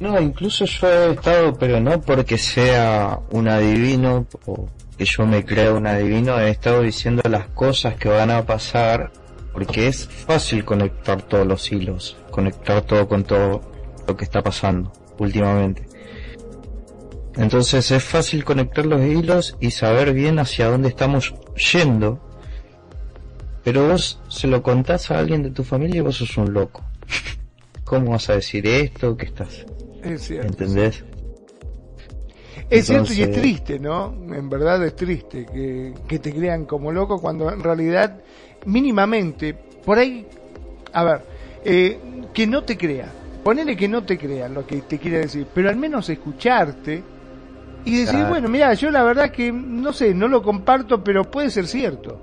no, incluso yo he estado, pero no porque sea un adivino o que yo me crea un adivino, he estado diciendo las cosas que van a pasar porque es fácil conectar todos los hilos, conectar todo con todo lo que está pasando últimamente. Entonces es fácil conectar los hilos y saber bien hacia dónde estamos yendo. Pero vos se lo contás a alguien de tu familia y vos sos un loco. ¿Cómo vas a decir esto? que estás? Es cierto. ¿Entendés? Es cierto y es triste, ¿no? En verdad es triste que, que te crean como loco cuando en realidad, mínimamente, por ahí, a ver, eh, que no te crea. Ponele que no te crean lo que te quiere decir, pero al menos escucharte y decir, Claro. bueno, mira, yo la verdad que, no sé, no lo comparto, pero puede ser cierto.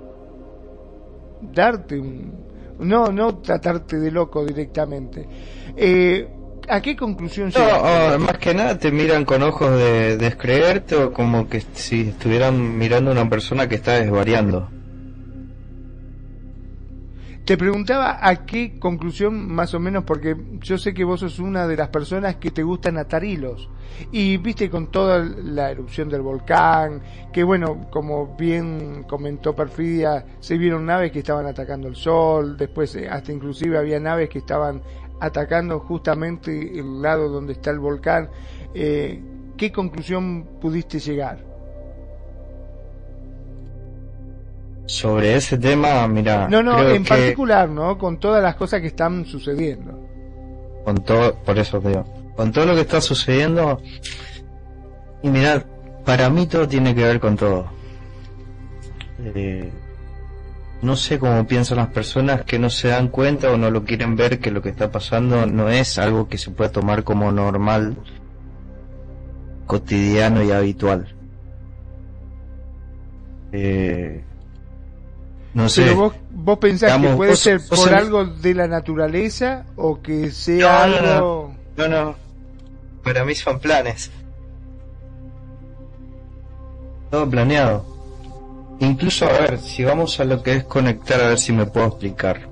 Darte un... No, no tratarte de loco directamente. Eh, ¿A qué conclusión No, llegas? oh, más que nada te miran con ojos de descreerte o como que si estuvieran mirando a una persona que está desvariando. Te preguntaba a qué conclusión más o menos, porque yo sé que vos sos una de las personas que te gustan atar hilos. Y viste con toda la erupción del volcán, que bueno, como bien comentó Perfidia, se vieron naves que estaban atacando el sol, después eh, hasta inclusive había naves que estaban atacando justamente el lado donde está el volcán. Eh, ¿Qué conclusión pudiste llegar? Sobre ese tema, mira, No, no, creo en que particular, ¿no? Con todas las cosas que están sucediendo. con todo, por eso te digo, con todo lo que está sucediendo, y mirad, para mí todo tiene que ver con todo. Eh, no sé cómo piensan las personas que no se dan cuenta o no lo quieren ver que lo que está pasando no es algo que se puede tomar como normal, cotidiano y habitual. Eh, no sé. Pero vos, vos pensás que puede vos- ser por algo de la naturaleza o que sea No, no, algo... No, no. Para mí son planes. Todo planeado. Incluso, a ver, si vamos a lo que es conectar, a ver si me puedo explicar.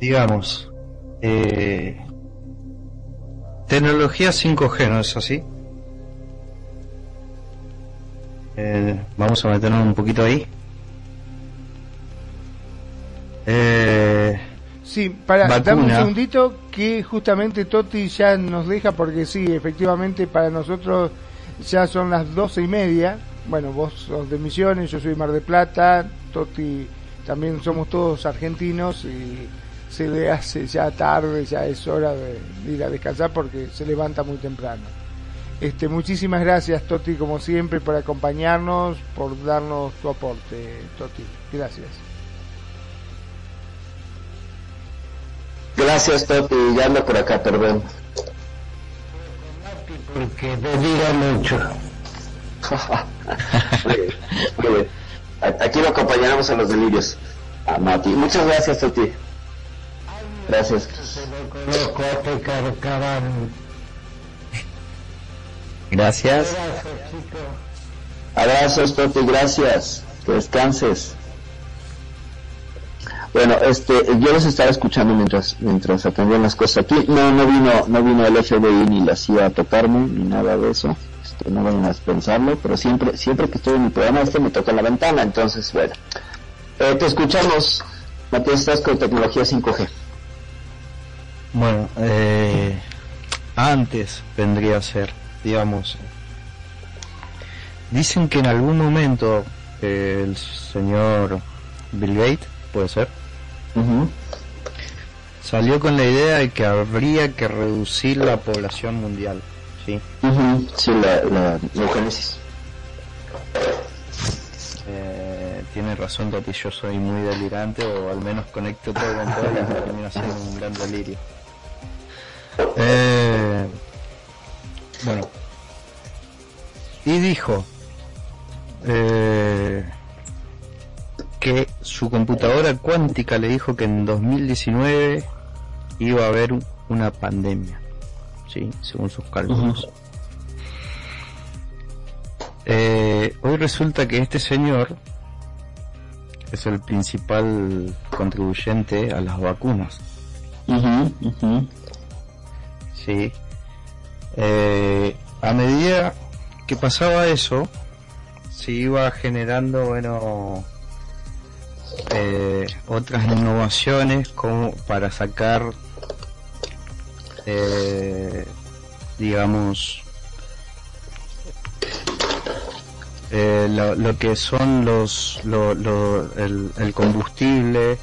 Digamos, eh, tecnología 5G, ¿no es así? Eh, vamos a meternos un poquito ahí. Eh, Sí, para, Vacuna. dame un segundito que justamente Toti ya nos deja porque sí, efectivamente para nosotros ya son las doce y media. Bueno, vos sos de Misiones, yo soy Mar de Plata, Toti también somos todos argentinos y se le hace ya tarde, ya es hora de, de ir a descansar porque se levanta muy temprano. Este, muchísimas gracias Toti como siempre por acompañarnos, por darnos tu aporte, Toti. Gracias. Gracias, Toti. Ya ando por acá, perdón. Porque delira mucho. Muy bien, muy bien. A- Aquí lo acompañaremos a los delirios. A Mati. Muchas gracias, Toti. Gracias. Gracias. Abrazos, Toti. Gracias. Que descanses. Bueno, este, yo los estaba escuchando mientras mientras atendían las cosas aquí. No, no vino, no vino el FBI ni la CIA a tocarme ni nada de eso. Este, no vayan a pensarlo, pero siempre, siempre que estoy en mi programa este me toca la ventana, entonces bueno. Eh, te escuchamos, Matías, estás con tecnología 5G. Bueno, eh, antes vendría a ser, digamos, dicen que en algún momento eh, el señor Bill Gates, puede ser, salió con la idea de que habría que reducir la población mundial, ¿sí? Sí, la, la, la eugénesis. Eh, tiene razón Toti, yo soy muy delirante o al menos conecto todo con todo y termina siendo un gran delirio. Eh, bueno, y dijo eh, que su computadora cuántica le dijo que en 2019 iba a haber un- una pandemia, sí, según sus cálculos. Eh, hoy resulta que este señor es el principal contribuyente a las vacunas. Sí. Eh, a medida que pasaba eso, se iba generando, bueno, eh, otras innovaciones como para sacar, eh, digamos, eh, lo, lo que son los lo, lo- el, el combustible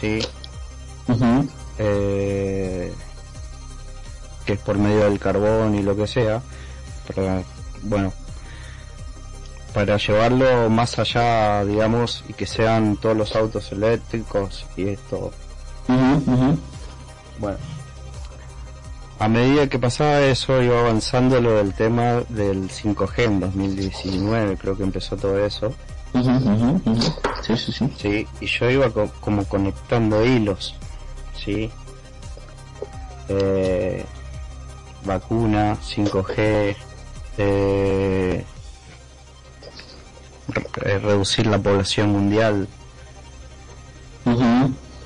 sí Eh, que es por medio del carbón y lo que sea para, bueno para llevarlo más allá digamos y que sean todos los autos eléctricos y esto. Bueno a medida que pasaba eso iba avanzando lo del tema del 5G en 2019 creo que empezó todo eso Sí, sí, sí. Sí, y yo iba co- como conectando hilos, ¿sí? Eh, vacuna, 5G, eh, re- eh, reducir la población mundial.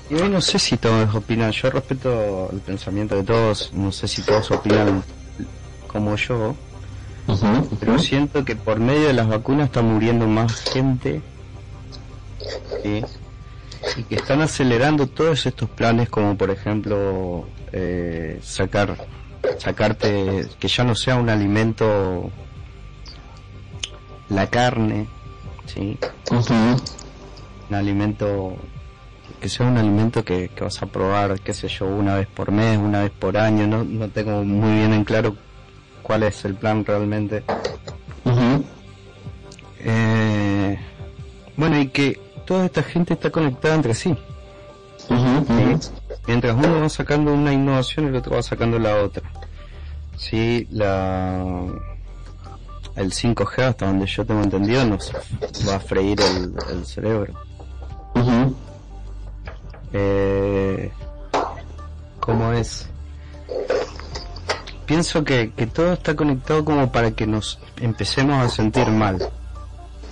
Y hoy no sé si todos opinan, yo respeto el pensamiento de todos, no sé si todos opinan como yo, pero siento que por medio de las vacunas está muriendo más gente ¿sí? y que están acelerando todos estos planes como por ejemplo eh, sacar sacarte que ya no sea un alimento la carne ¿sí? un alimento que sea un alimento que, que vas a probar qué sé yo una vez por mes una vez por año no, no tengo muy bien en claro cuál es el plan realmente eh, bueno, y que toda esta gente está conectada entre sí. ¿sí? Mientras uno va sacando una innovación, el otro va sacando la otra. Sí, la el 5G, hasta donde yo tengo entendido, nos va a freír el, el cerebro. Eh, ¿Cómo es? pienso que, que todo está conectado como para que nos empecemos a sentir mal.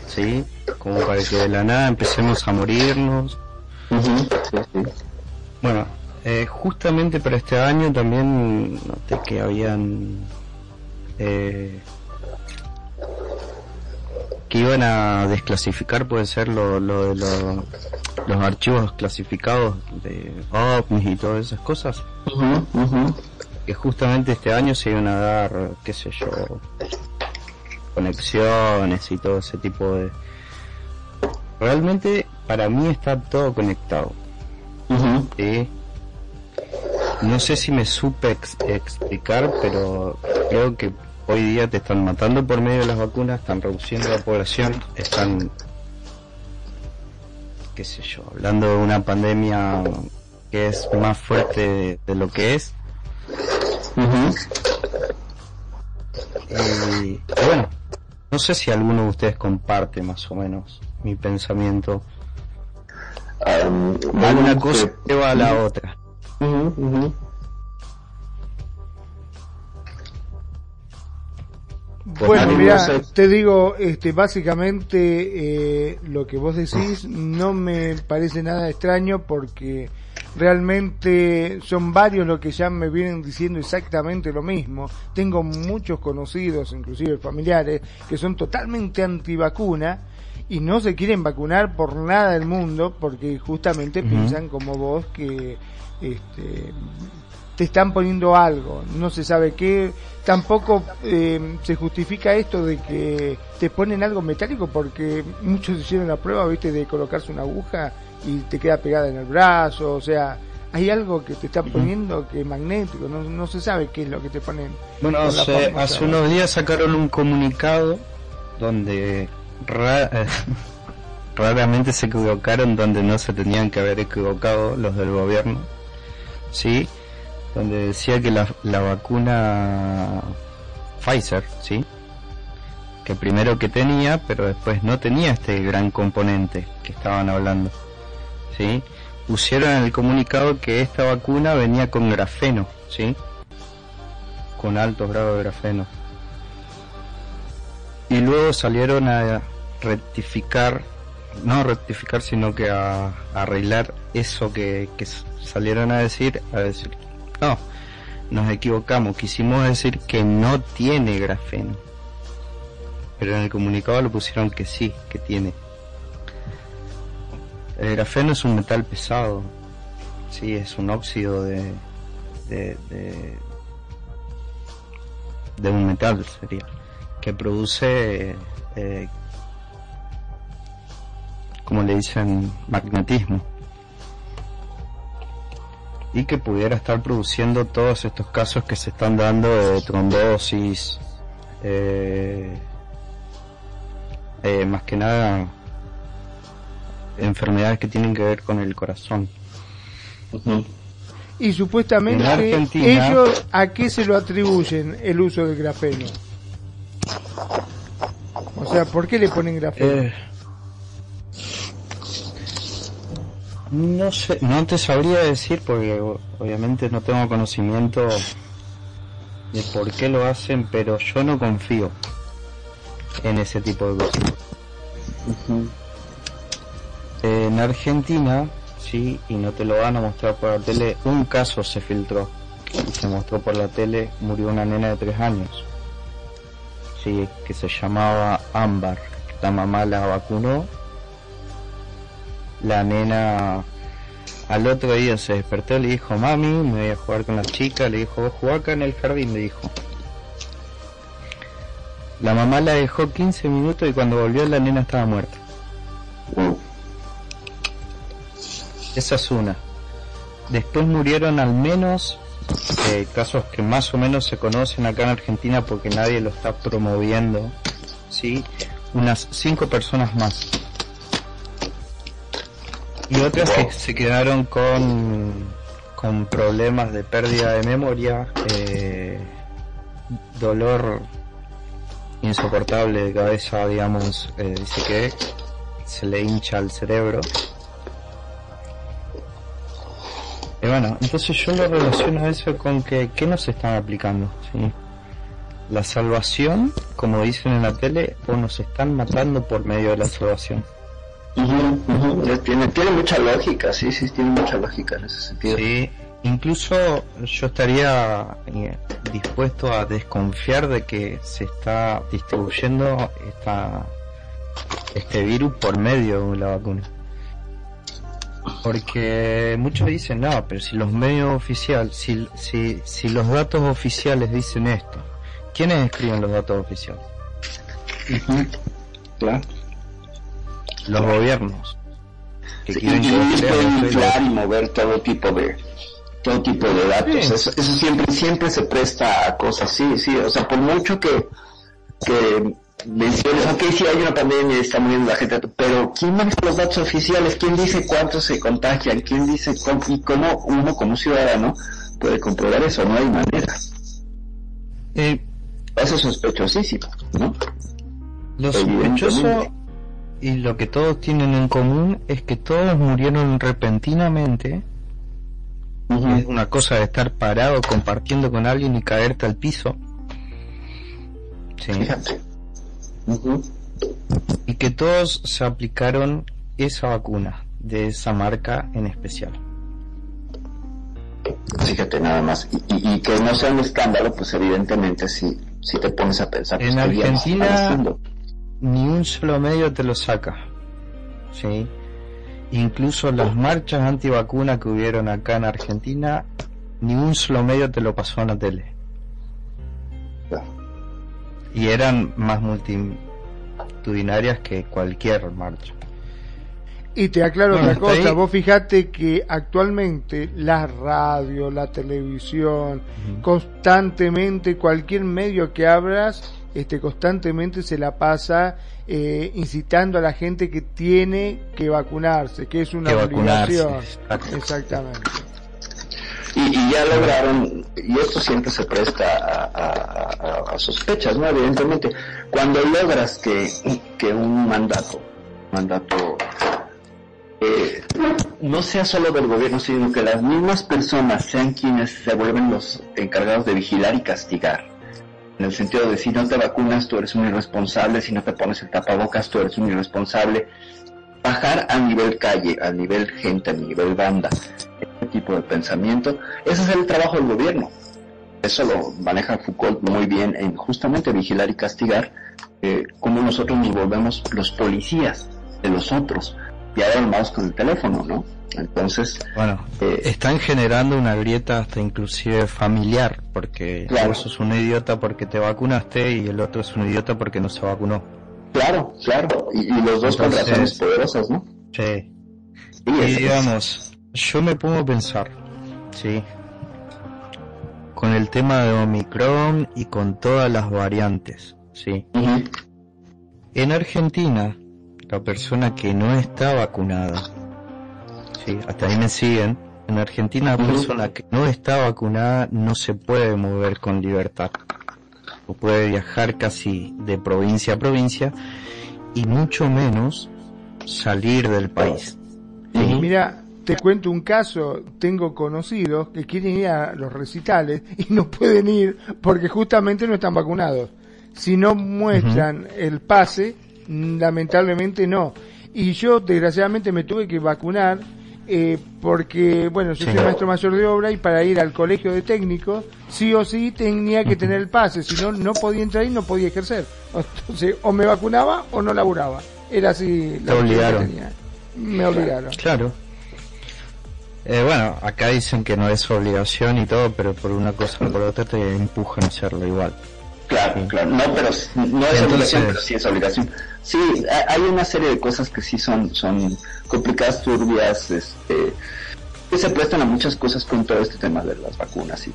¿Sí? Como para que de la nada empecemos a morirnos. Bueno, eh, justamente para este año también noté que habían... Eh, que iban a desclasificar, puede ser, lo, lo de lo- los archivos clasificados de ovnis y todas esas cosas. Que justamente este año se iban a dar, qué sé yo, conexiones y todo ese tipo de... Realmente para mí está todo conectado. ¿sí? No sé si me supe ex- explicar, pero creo que hoy día te están matando por medio de las vacunas, están reduciendo la población, están, qué sé yo, hablando de una pandemia que es más fuerte de, lo que es. Y, y bueno, no sé si alguno de ustedes comparte más o menos mi pensamiento. Una cosa lleva a la otra. Bueno, Ánimo, mira, te digo, este, básicamente eh, lo que vos decís no me parece nada extraño porque realmente son varios los que ya me vienen diciendo exactamente lo mismo. Tengo muchos conocidos, inclusive familiares, que son totalmente antivacuna y no se quieren vacunar por nada del mundo porque justamente piensan como vos que este, te están poniendo algo, no se sabe qué, tampoco eh, se justifica esto de que te ponen algo metálico porque muchos hicieron la prueba, viste, de colocarse una aguja y te queda pegada en el brazo, o sea, hay algo que te están poniendo que es magnético, no, no se sabe qué es lo que te ponen. Bueno, hace, hace unos días sacaron un comunicado donde ra- raramente se equivocaron donde no se tenían que haber equivocado los del gobierno, sí, donde decía que la, la vacuna Pfizer, sí, que primero que tenía, pero después no tenía este gran componente que estaban hablando, sí, pusieron en el comunicado que esta vacuna venía con grafeno, sí, con altos grados de grafeno. Y luego salieron a rectificar, no rectificar, sino que a, a arreglar eso que, que salieron a decir, a decir, no, nos equivocamos, quisimos decir que no tiene grafeno. Pero en el comunicado lo pusieron que sí, que tiene. El grafeno es un metal pesado, sí, es un óxido de, de, de, un metal sería que produce eh, como le dicen magnetismo y que pudiera estar produciendo todos estos casos que se están dando de trombosis eh, eh, más que nada enfermedades que tienen que ver con el corazón Y supuestamente ellos a qué se lo atribuyen el uso del grafeno. O sea, ¿por qué le ponen grafeno? Eh, No sé, no te sabría decir porque obviamente no tengo conocimiento de por qué lo hacen, pero yo no confío en ese tipo de cosas. En Argentina, sí, y no te lo van a mostrar por la tele, un caso se filtró. y Se mostró por la tele, murió una nena de tres años. Sí, que se llamaba Ámbar. La mamá la vacunó la nena al otro día se despertó le dijo, mami, me voy a jugar con las chicas, le dijo, vos jugá acá en el jardín, le dijo. La mamá la dejó 15 minutos y cuando volvió la nena estaba muerta. Esa es una. Después murieron al menos eh, casos que más o menos se conocen acá en Argentina porque nadie lo está promoviendo, ¿sí? Unas cinco personas más y otras que se quedaron con con problemas de pérdida de memoria eh, dolor insoportable de cabeza digamos eh, dice que se le hincha el cerebro Y bueno, entonces yo lo relaciono eso con que, ¿qué nos están aplicando? ¿Sí? La salvación, como dicen en la tele, o nos están matando por medio de la salvación. Tiene, tiene mucha lógica, sí, sí, tiene mucha lógica en ese sentido. Sí, incluso yo estaría eh, dispuesto a desconfiar de que se está distribuyendo esta, este virus por medio de la vacuna. Porque muchos dicen, no, pero si los medios oficiales, si, si, si los datos oficiales dicen esto, ¿quiénes escriben los datos oficiales? Claro. Los gobiernos. Que Sí, quieren y ellos pueden inflar y mover todo tipo de todo tipo de datos. Sí. Eso, eso siempre siempre se presta a cosas, sí, sí. O sea, por mucho que que menciones, ok, sí hay una pandemia y está muriendo la gente, pero ¿quién maneja los datos oficiales? ¿Quién dice cuántos se contagian? ¿Quién dice cómo, y cómo uno como ciudadano puede comprobar eso? No hay manera. Eh, eso es sospechosísimo, ¿no? Lo sospechoso y lo que todos tienen en común es que todos murieron repentinamente. Es una cosa de estar parado compartiendo con alguien y caerte al piso. Sí. Y que todos se aplicaron esa vacuna de esa marca en especial. Fíjate nada más. Y, y- y que no sea un escándalo, pues evidentemente si, si te pones a pensar. pues, En ¿qué digamos están Argentina? Ni un solo medio te lo saca. ¿sí? Incluso las marchas antivacuna que hubieron acá en Argentina, ni un solo medio te lo pasó en la tele. Y eran más multitudinarias que cualquier marcha. Y te aclaro Bueno, otra cosa, ahí- vos fijate que actualmente la radio, la televisión, constantemente cualquier medio que abras, este constantemente se la pasa eh, incitando a la gente que tiene que vacunarse, que es una Que obligación. Exactamente. Y, y ya lograron, y esto siempre se presta a, a- a- a sospechas, ¿no? Evidentemente, cuando logras que, que un mandato, mandato, eh, no sea solo del gobierno, sino que las mismas personas sean quienes se vuelven los encargados de vigilar y castigar. En el sentido de si no te vacunas, tú eres un irresponsable, si no te pones el tapabocas, tú eres un irresponsable. Bajar a nivel calle, a nivel gente, a nivel banda, este tipo de pensamiento, ese es el trabajo del gobierno. Eso lo maneja Foucault muy bien en justamente vigilar y castigar, eh, nosotros nos volvemos los policías de los otros, y ahora armados con el teléfono, ¿no? Entonces, Bueno, están generando una grieta hasta inclusive familiar, porque Claro. vos sos un idiota porque te vacunaste y el otro es un idiota porque no se vacunó. claro, claro, y, y los dos con Entonces- razones poderosas, ¿no? Sí. Y es- digamos, yo me pongo a pensar, sí, con el tema de Omicron y con todas las variantes, sí. En Argentina, la persona que no está vacunada, sí, hasta ahí me siguen, en Argentina la persona que no está vacunada no se puede mover con libertad, o puede viajar casi de provincia a provincia, y mucho menos salir del país. Mira, te cuento un caso, tengo conocidos que quieren ir a los recitales y no pueden ir porque justamente no están vacunados. Si no muestran el pase, lamentablemente no. Y yo desgraciadamente me tuve que vacunar eh, porque, bueno, yo Sí. soy maestro mayor de obra y para ir al colegio de técnicos, sí o sí tenía que tener el pase, si no, no podía entrar y no podía ejercer. Entonces, o me vacunaba o no laburaba. Era así Te opción que obligaron. tenía. Me obligaron. Claro. Eh, bueno, acá dicen que no es obligación y todo, pero por una cosa o por otra te empujan a hacerlo igual. Claro, claro. No, pero no es Entonces- obligación, pero sí es obligación. Sí, ha- hay una serie de cosas que sí son, son complicadas, turbias, este, que se prestan a muchas cosas con todo este tema de las vacunas y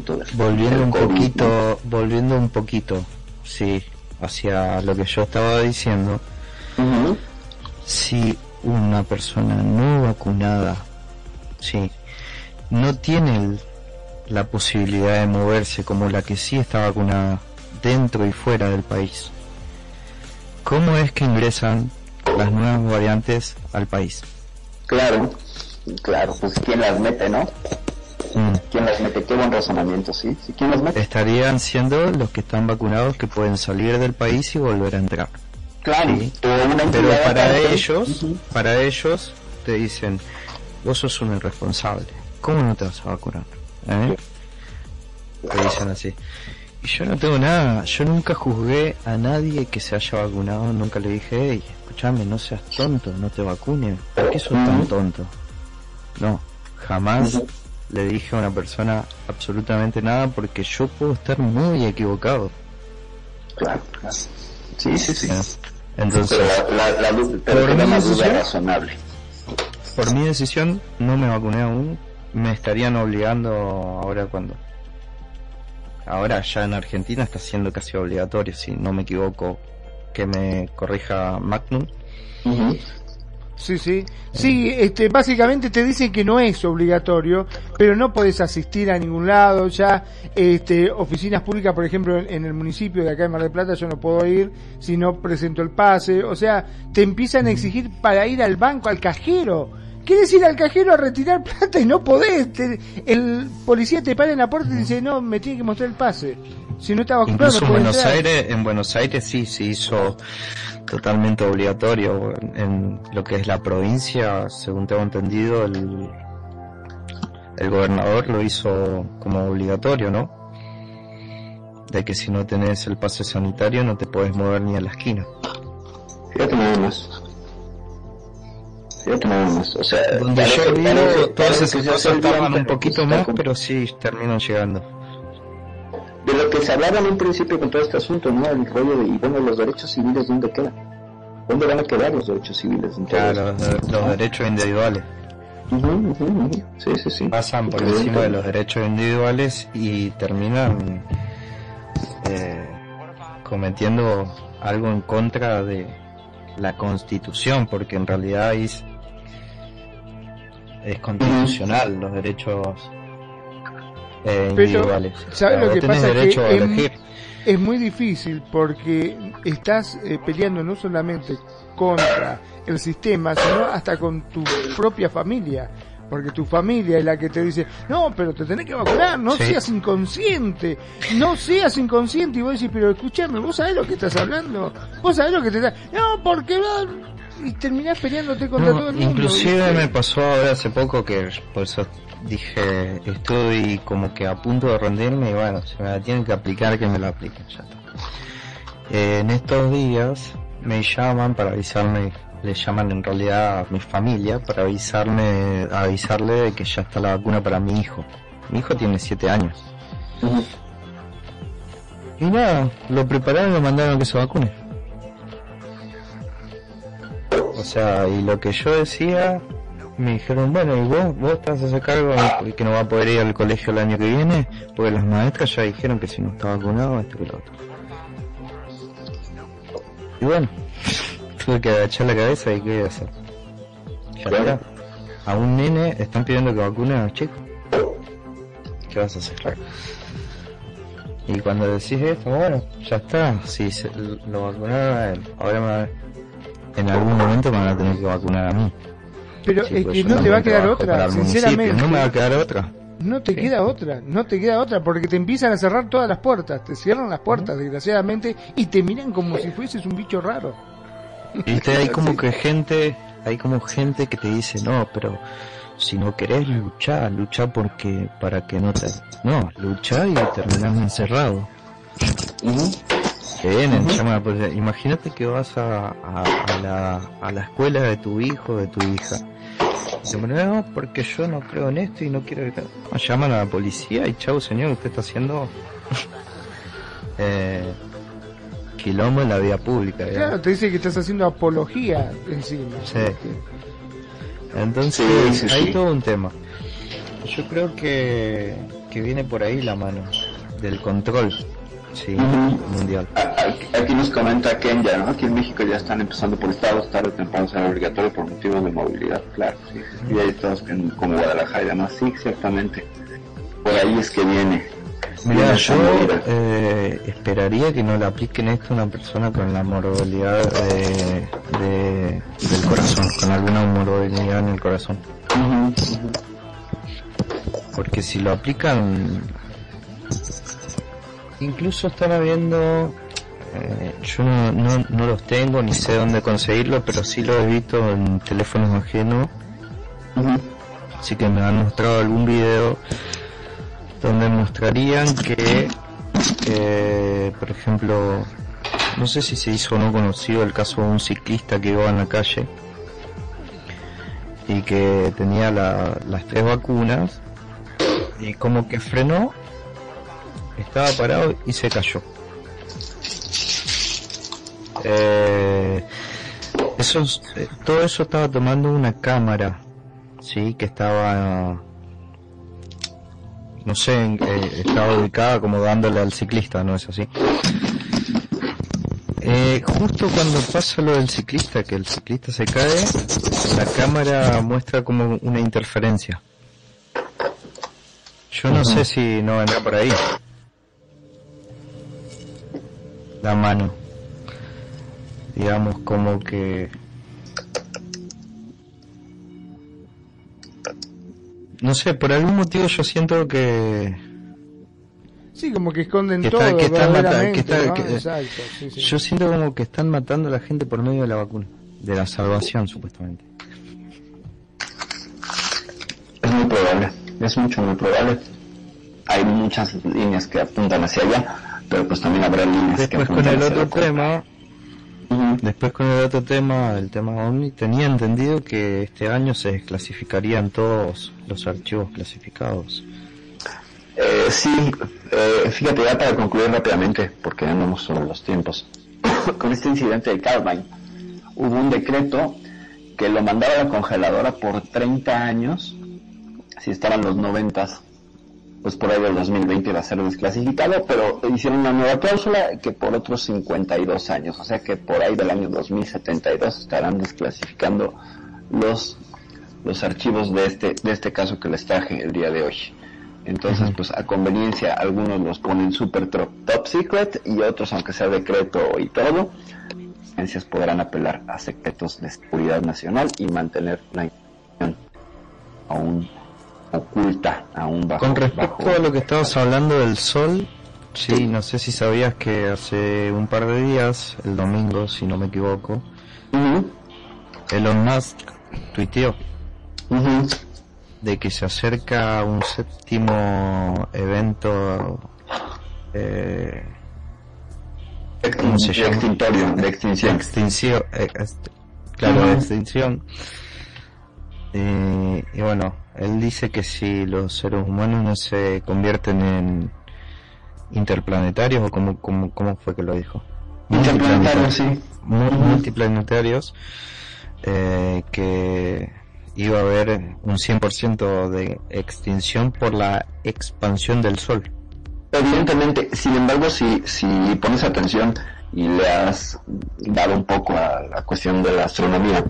todo el- Volviendo el un COVID, ¿no? poquito, volviendo un poquito, sí, hacia lo que yo estaba diciendo. Si una persona no vacunada, sí, no tiene el- la posibilidad de moverse como la que sí está vacunada dentro y fuera del país, ¿cómo es que ingresan las nuevas variantes al país? Claro, Claro, pues quién las mete, ¿no? Mm. ¿Quién las mete? Qué buen razonamiento, ¿sí? ¿Sí? ¿Quién las mete? Estarían siendo los que están vacunados que pueden salir del país y volver a entrar. Claro, Sí. una Pero para ellos, para ellos te dicen, vos sos un irresponsable. ¿Cómo no te vas a vacunar? ¿Eh? Te dicen así. Y yo no tengo nada, yo nunca juzgué a nadie que se haya vacunado, nunca le dije, hey, escúchame, no seas tonto, no te vacunes. ¿Por qué sos tan tonto? No, jamás le dije a una persona absolutamente nada porque yo puedo estar muy equivocado. Claro, claro. Sí, sí, sí. Entonces, Pero la, la, la duda- pero por mi decisión, razonable. por mi decisión, no me vacuné aún. Me estarían obligando ahora cuando. Ahora ya en Argentina está siendo casi obligatorio, si no me equivoco, que me corrija Magnum. Sí, sí. Sí, este, básicamente te dicen que no es obligatorio, pero no podés asistir a ningún lado. Ya, este, oficinas públicas, por ejemplo, en, en el municipio de acá de Mar del Plata, yo no puedo ir si no presento el pase. O sea, te empiezan a exigir para ir al banco, al cajero. ¿Quieres ir al cajero a retirar plata y no podés? Te- el policía te para en la puerta y dice, no, me tiene que mostrar el pase. Si no vacunado, Incluso no en Buenos entrar. Aires, en Buenos Aires sí se hizo totalmente obligatorio. En lo que es la provincia, según tengo entendido, el, el gobernador lo hizo como obligatorio, ¿no? De que si no tenés el pase sanitario no te podés mover ni a la esquina. Fíjate nada más. Más. O sea, Donde yo vivo, parece- todas esas que cosas tardan un poquito más, pero sí terminan llegando. De lo que se hablaba en un principio con todo este asunto, ¿no? El rollo de, y bueno, los derechos civiles, ¿dónde quedan? ¿Dónde van a quedar los derechos civiles? Claro, los, los derechos individuales. Sí, sí, sí. pasan por encima de los derechos individuales y terminan eh, cometiendo algo en contra de la constitución porque en realidad es, es constitucional los derechos eh, Pero, individuales ¿sabes O sea, lo que pasa? a que es, es muy difícil porque estás eh, peleando no solamente contra el sistema, sino hasta con tu propia familia. Porque tu familia es la que te dice, no, pero te tenés que vacunar, no Sí. seas inconsciente, no seas inconsciente. Y vos decís, pero escúchame, ¿vos sabés lo que estás hablando? ¿Vos sabés lo que te está...? No, porque. Y terminás peleándote contra No, todo el mundo. inclusive ¿viste? me pasó ahora hace poco que por eso dije estoy como que a punto de rendirme y bueno se me la tienen que aplicar que me la apliquen ya está Eh, en estos días me llaman para avisarme le llaman en realidad a mi familia para avisarme avisarle de que ya está la vacuna para mi hijo mi hijo tiene 7 años y nada lo prepararon y lo mandaron a que se vacune o sea, y lo que yo decía, me dijeron, bueno, ¿y vos, vos te vas a hacer cargo de que no va a poder ir al colegio el año que viene? Porque las maestras ya dijeron que si no está vacunado, esto que lo otro. Y bueno, tuve que agachar la cabeza y qué voy a hacer. Ya está. A un nene están pidiendo que vacune a los chicos. ¿Qué vas a hacer? Y cuando decís esto, bueno, ya está, si se, lo vacunaron a él, ahora me va- en algún momento me van a tener que vacunar a mí. Pero Sí, es pues que no te va a quedar otra, sinceramente. No me va a quedar otra. No te queda otra, no te queda otra, porque te empiezan a cerrar todas las puertas, te cierran las puertas, desgraciadamente, y te miran como si fueses un bicho raro. Viste, hay como que gente, hay como gente que te dice, no, pero si no querés luchar, lucha porque, para que no te, no, lucha y terminás encerrado. Vienen, a la policía. Imagínate que vas a, a, a la, a la escuela de tu hijo, de tu hija. No, porque yo no creo en esto y no quiero que... No, llaman a la policía y chau señor, usted está haciendo eh, quilombo en la vía pública. Claro, te dice que estás haciendo apología encima. Sí. Entonces, Sí, sí, hay sí. todo un tema. Yo creo que, que viene por ahí la mano del control sí, mundial. Aquí- nos comenta Kenya, ¿no? Aquí en México ya están empezando por estados, tarde o temprano será obligatorio por motivos de movilidad, claro. Sí, sí, sí. Y hay estados que- como Guadalajara y demás, sí, ciertamente. Por ahí es que viene. Mira, yo eh, esperaría que no le apliquen esto a una persona con la morbilidad de, de- del corazón, con alguna morbilidad en el corazón. Porque si lo aplican, incluso están habiendo, eh, yo no, no, no los tengo ni sé dónde conseguirlo, pero sí lo he visto en teléfonos ajenos. Así que me han mostrado algún video donde mostrarían que, eh, por ejemplo, no sé si se hizo o no conocido el caso de un ciclista que iba en la calle y que tenía la- las tres vacunas y como que frenó, estaba parado y se cayó. Eh, eso, es- eh, todo eso estaba tomando una cámara, sí, que estaba, no sé, eh, estaba ubicada como dándole al ciclista, ¿no es así? Eh, justo cuando pasa lo del ciclista, que el ciclista se cae, la cámara muestra como una interferencia. Yo no sé si no vendrá por ahí. La mano. Digamos como que... No sé, por algún motivo yo siento que... Sí, como que esconden que todo. está- que están mata- que verdaderamente, está- ¿no? que- Exacto, sí, sí. Yo siento como que están matando a la gente por medio de la vacuna. De la salvación, supuestamente. Es muy probable, es mucho muy probable. Hay muchas líneas que apuntan hacia allá, pero pues también habrá líneas que Después con apuntan el otro tema, después con el otro tema, el tema OVNI, tenía entendido que este año se desclasificarían todos los archivos clasificados. Eh, sí, eh, fíjate ya para concluir rápidamente, porque andamos sobre los tiempos. Con este incidente de Carbine, hubo un decreto que lo mandaba a la congeladora por 30 años, si estaban los 90, pues por ahí del 2020 iba a ser desclasificado, pero hicieron una nueva cláusula que por otros 52 años, o sea que por ahí del año 2072 estarán desclasificando los los archivos de este de este caso que les traje el día de hoy. Entonces, pues a conveniencia, algunos los ponen super top secret y otros, aunque sea decreto y todo, agencias podrán apelar a secretos de seguridad nacional y mantener la información aún oculta, aún bajo. Con respecto bajo- a lo que estabas hablando del sol, sí, no sé si sabías que hace un par de días, el domingo, si no me equivoco, Elon Musk tuiteó de que se acerca un séptimo evento eh, ¿cómo se llama? de extinción. Extinción, eh, est- claro, de Ujú. extinción. Eh, y bueno, él dice que si los seres humanos no se convierten en interplanetarios, o como, como, ¿cómo fue que lo dijo? Interplanetarios, sí. Mu- Multiplanetarios, eh, que iba a haber un 100% de extinción por la expansión del Sol. Evidentemente, sin embargo, si, si pones atención y le has dado un poco a la cuestión de la astronomía,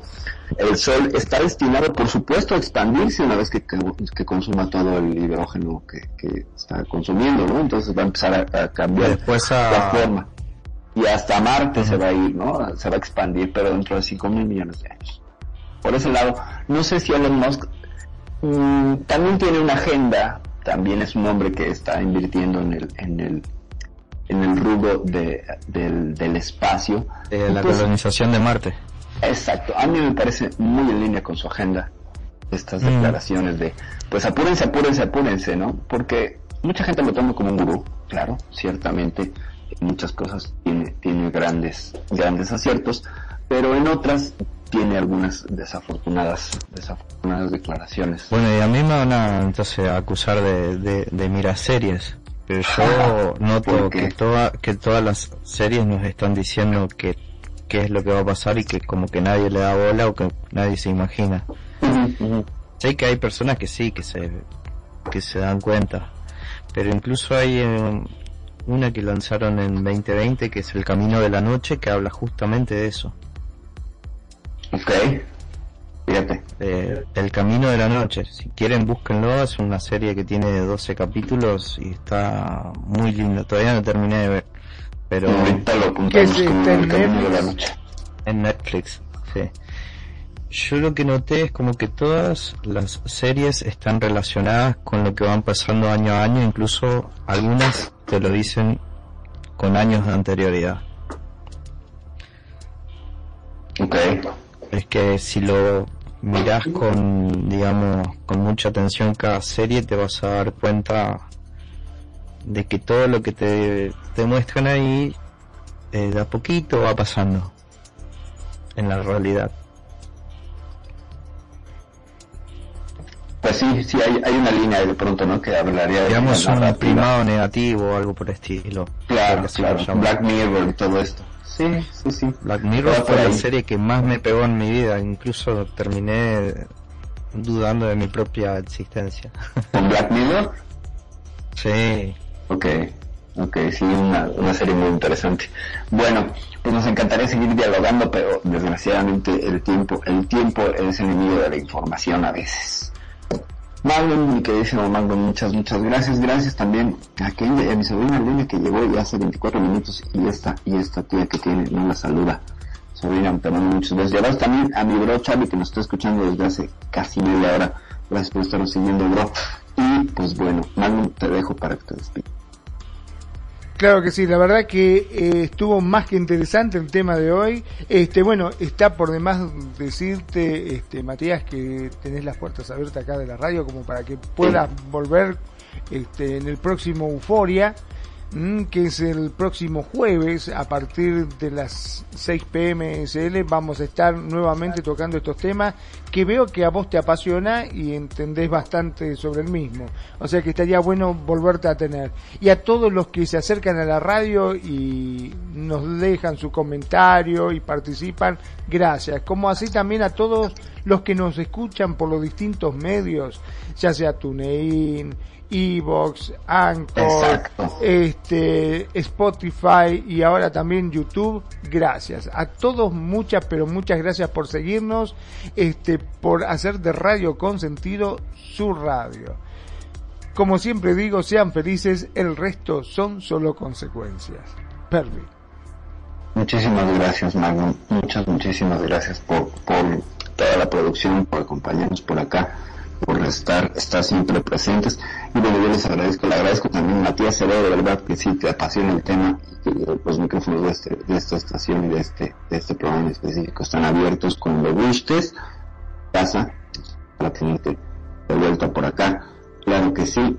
el Sol está destinado, por supuesto, a expandirse una vez que, que, que consuma todo el hidrógeno que, que está consumiendo, ¿no? Entonces va a empezar a, a cambiar a- la forma. Y hasta Marte se va a ir, ¿no? Se va a expandir, pero dentro de 5 mil millones de años. Por ese lado, no sé si Elon Musk mm, también tiene una agenda, también es un hombre que está invirtiendo en el, en el, en el rubro de, del, del espacio. Eh, la Pues, colonización de Marte. Exacto, a mí me parece muy en línea con su agenda estas Mm. declaraciones de, pues apúrense, apúrense, apúrense, ¿no? Porque mucha gente lo toma como un gurú, claro, ciertamente, en muchas cosas tiene, tiene grandes, grandes aciertos, pero en otras tiene algunas desafortunadas, desafortunadas declaraciones. Bueno, y a mí me van a entonces acusar de, de, de mirar series. Pero yo noto que, toda, que todas las series nos están diciendo que qué es lo que va a pasar y que como que nadie le da bola o que nadie se imagina. Sé que hay personas que sí, que se, que se dan cuenta. Pero incluso hay eh, una que lanzaron en 2020 que es El Camino de la Noche que habla justamente de eso. Ok. Fíjate. Eh, El Camino de la Noche. Si quieren, búsquenlo. Es una serie que tiene 12 capítulos y está muy linda. Todavía no terminé de ver. Pero. Ahorita lo ¿Qué apuntamos es como este, el camino de la Netflix? noche. En Netflix, sí. Yo lo que noté es como que todas las series están relacionadas con lo que van pasando año a año, incluso algunas te lo dicen con años de anterioridad. Ok. Es que si lo miras con, digamos, con mucha atención cada serie, te vas a dar cuenta de que todo lo que te, te muestran ahí, eh, de a poquito va pasando en la realidad. Pues sí, sí, hay, hay una línea de pronto, ¿no? Que hablaría de... Digamos un primado negativo o algo por el estilo. Claro, claro. Black Mirror y todo esto. Sí, sí, sí. Black Mirror fue la ahí. serie que más me pegó en mi vida, incluso terminé dudando de mi propia existencia. ¿Con Black Mirror? Sí. Ok, ok, sí, una, una serie muy interesante. Bueno, pues nos encantaría seguir dialogando, pero desgraciadamente el tiempo, el tiempo es enemigo de la información a veces. Magnum, mi queridísimo Magnum, muchas, muchas gracias. Gracias también a, Kenia, a mi sobrina Lenia que llegó ya hace 24 minutos y esta, y esta tía que tiene, no la saluda. Sobrina, te mando muchos besos. Y también a mi bro Charlie que nos está escuchando desde hace casi media hora. Gracias por estarnos siguiendo, bro. Y pues bueno, Magnum, te dejo para que te despidas. Claro que sí, la verdad que eh, estuvo más que interesante el tema de hoy. Este, bueno, está por demás decirte, este, Matías, que tenés las puertas abiertas acá de la radio como para que puedas volver este, en el próximo Euforia, que es el próximo jueves a partir de las 6 pm SL. Vamos a estar nuevamente tocando estos temas que veo que a vos te apasiona y entendés bastante sobre el mismo. O sea que estaría bueno volverte a tener. Y a todos los que se acercan a la radio y nos dejan su comentario y participan, gracias. Como así también a todos los que nos escuchan por los distintos medios, ya sea TuneIn, Evox, Anchor, este, Spotify y ahora también YouTube. Gracias. A todos muchas, pero muchas gracias por seguirnos, este, por hacer de Radio Consentido su radio. Como siempre digo, sean felices, el resto son solo consecuencias. Perry. Muchísimas gracias, Magnum. Muchas, muchísimas gracias por, por toda la producción, por acompañarnos por acá, por estar, estar siempre presentes. Y bueno, yo les agradezco, le agradezco también a Matías Cero, de verdad que sí te apasiona el tema y que los micrófonos de, este, de esta estación y de este, de este programa específico están abiertos cuando gustes. Casa, para tenerte de vuelta por acá, claro que sí.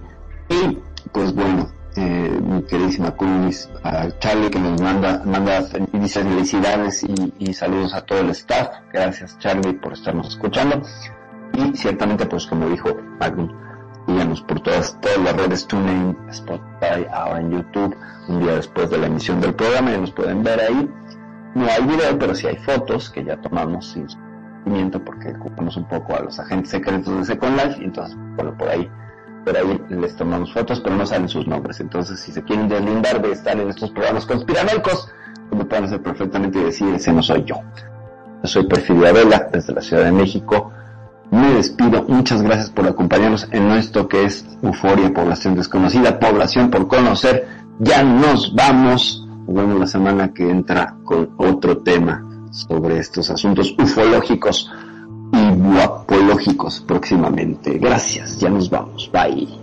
Y pues bueno, eh, mi queridísima Kunis, a Charlie que nos manda, manda fel- dice felicidades y, y saludos a todo el staff. Gracias Charlie por estarnos escuchando. Y ciertamente pues como dijo Magnum, síganos por todas, todas las redes TuneIn, Spotify, ahora en YouTube, un día después de la emisión del programa, ya nos pueden ver ahí. No hay video, pero sí hay fotos que ya tomamos sin seguimiento porque ocupamos un poco a los agentes secretos de Second Life y entonces, bueno, por ahí por ahí les tomamos fotos, pero no salen sus nombres. Entonces, si se quieren deslindar de estar en estos programas conspiranoicos, pues lo pueden hacer perfectamente y decir, ese no soy yo. Yo soy Perfidia Vela, desde la Ciudad de México. Me despido. Muchas gracias por acompañarnos en esto que es Euforia, Población Desconocida, Población por Conocer. Ya nos vamos. Nos vemos la semana que entra con otro tema sobre estos asuntos ufológicos y guapológicos próximamente. Gracias, ya nos vamos. Bye.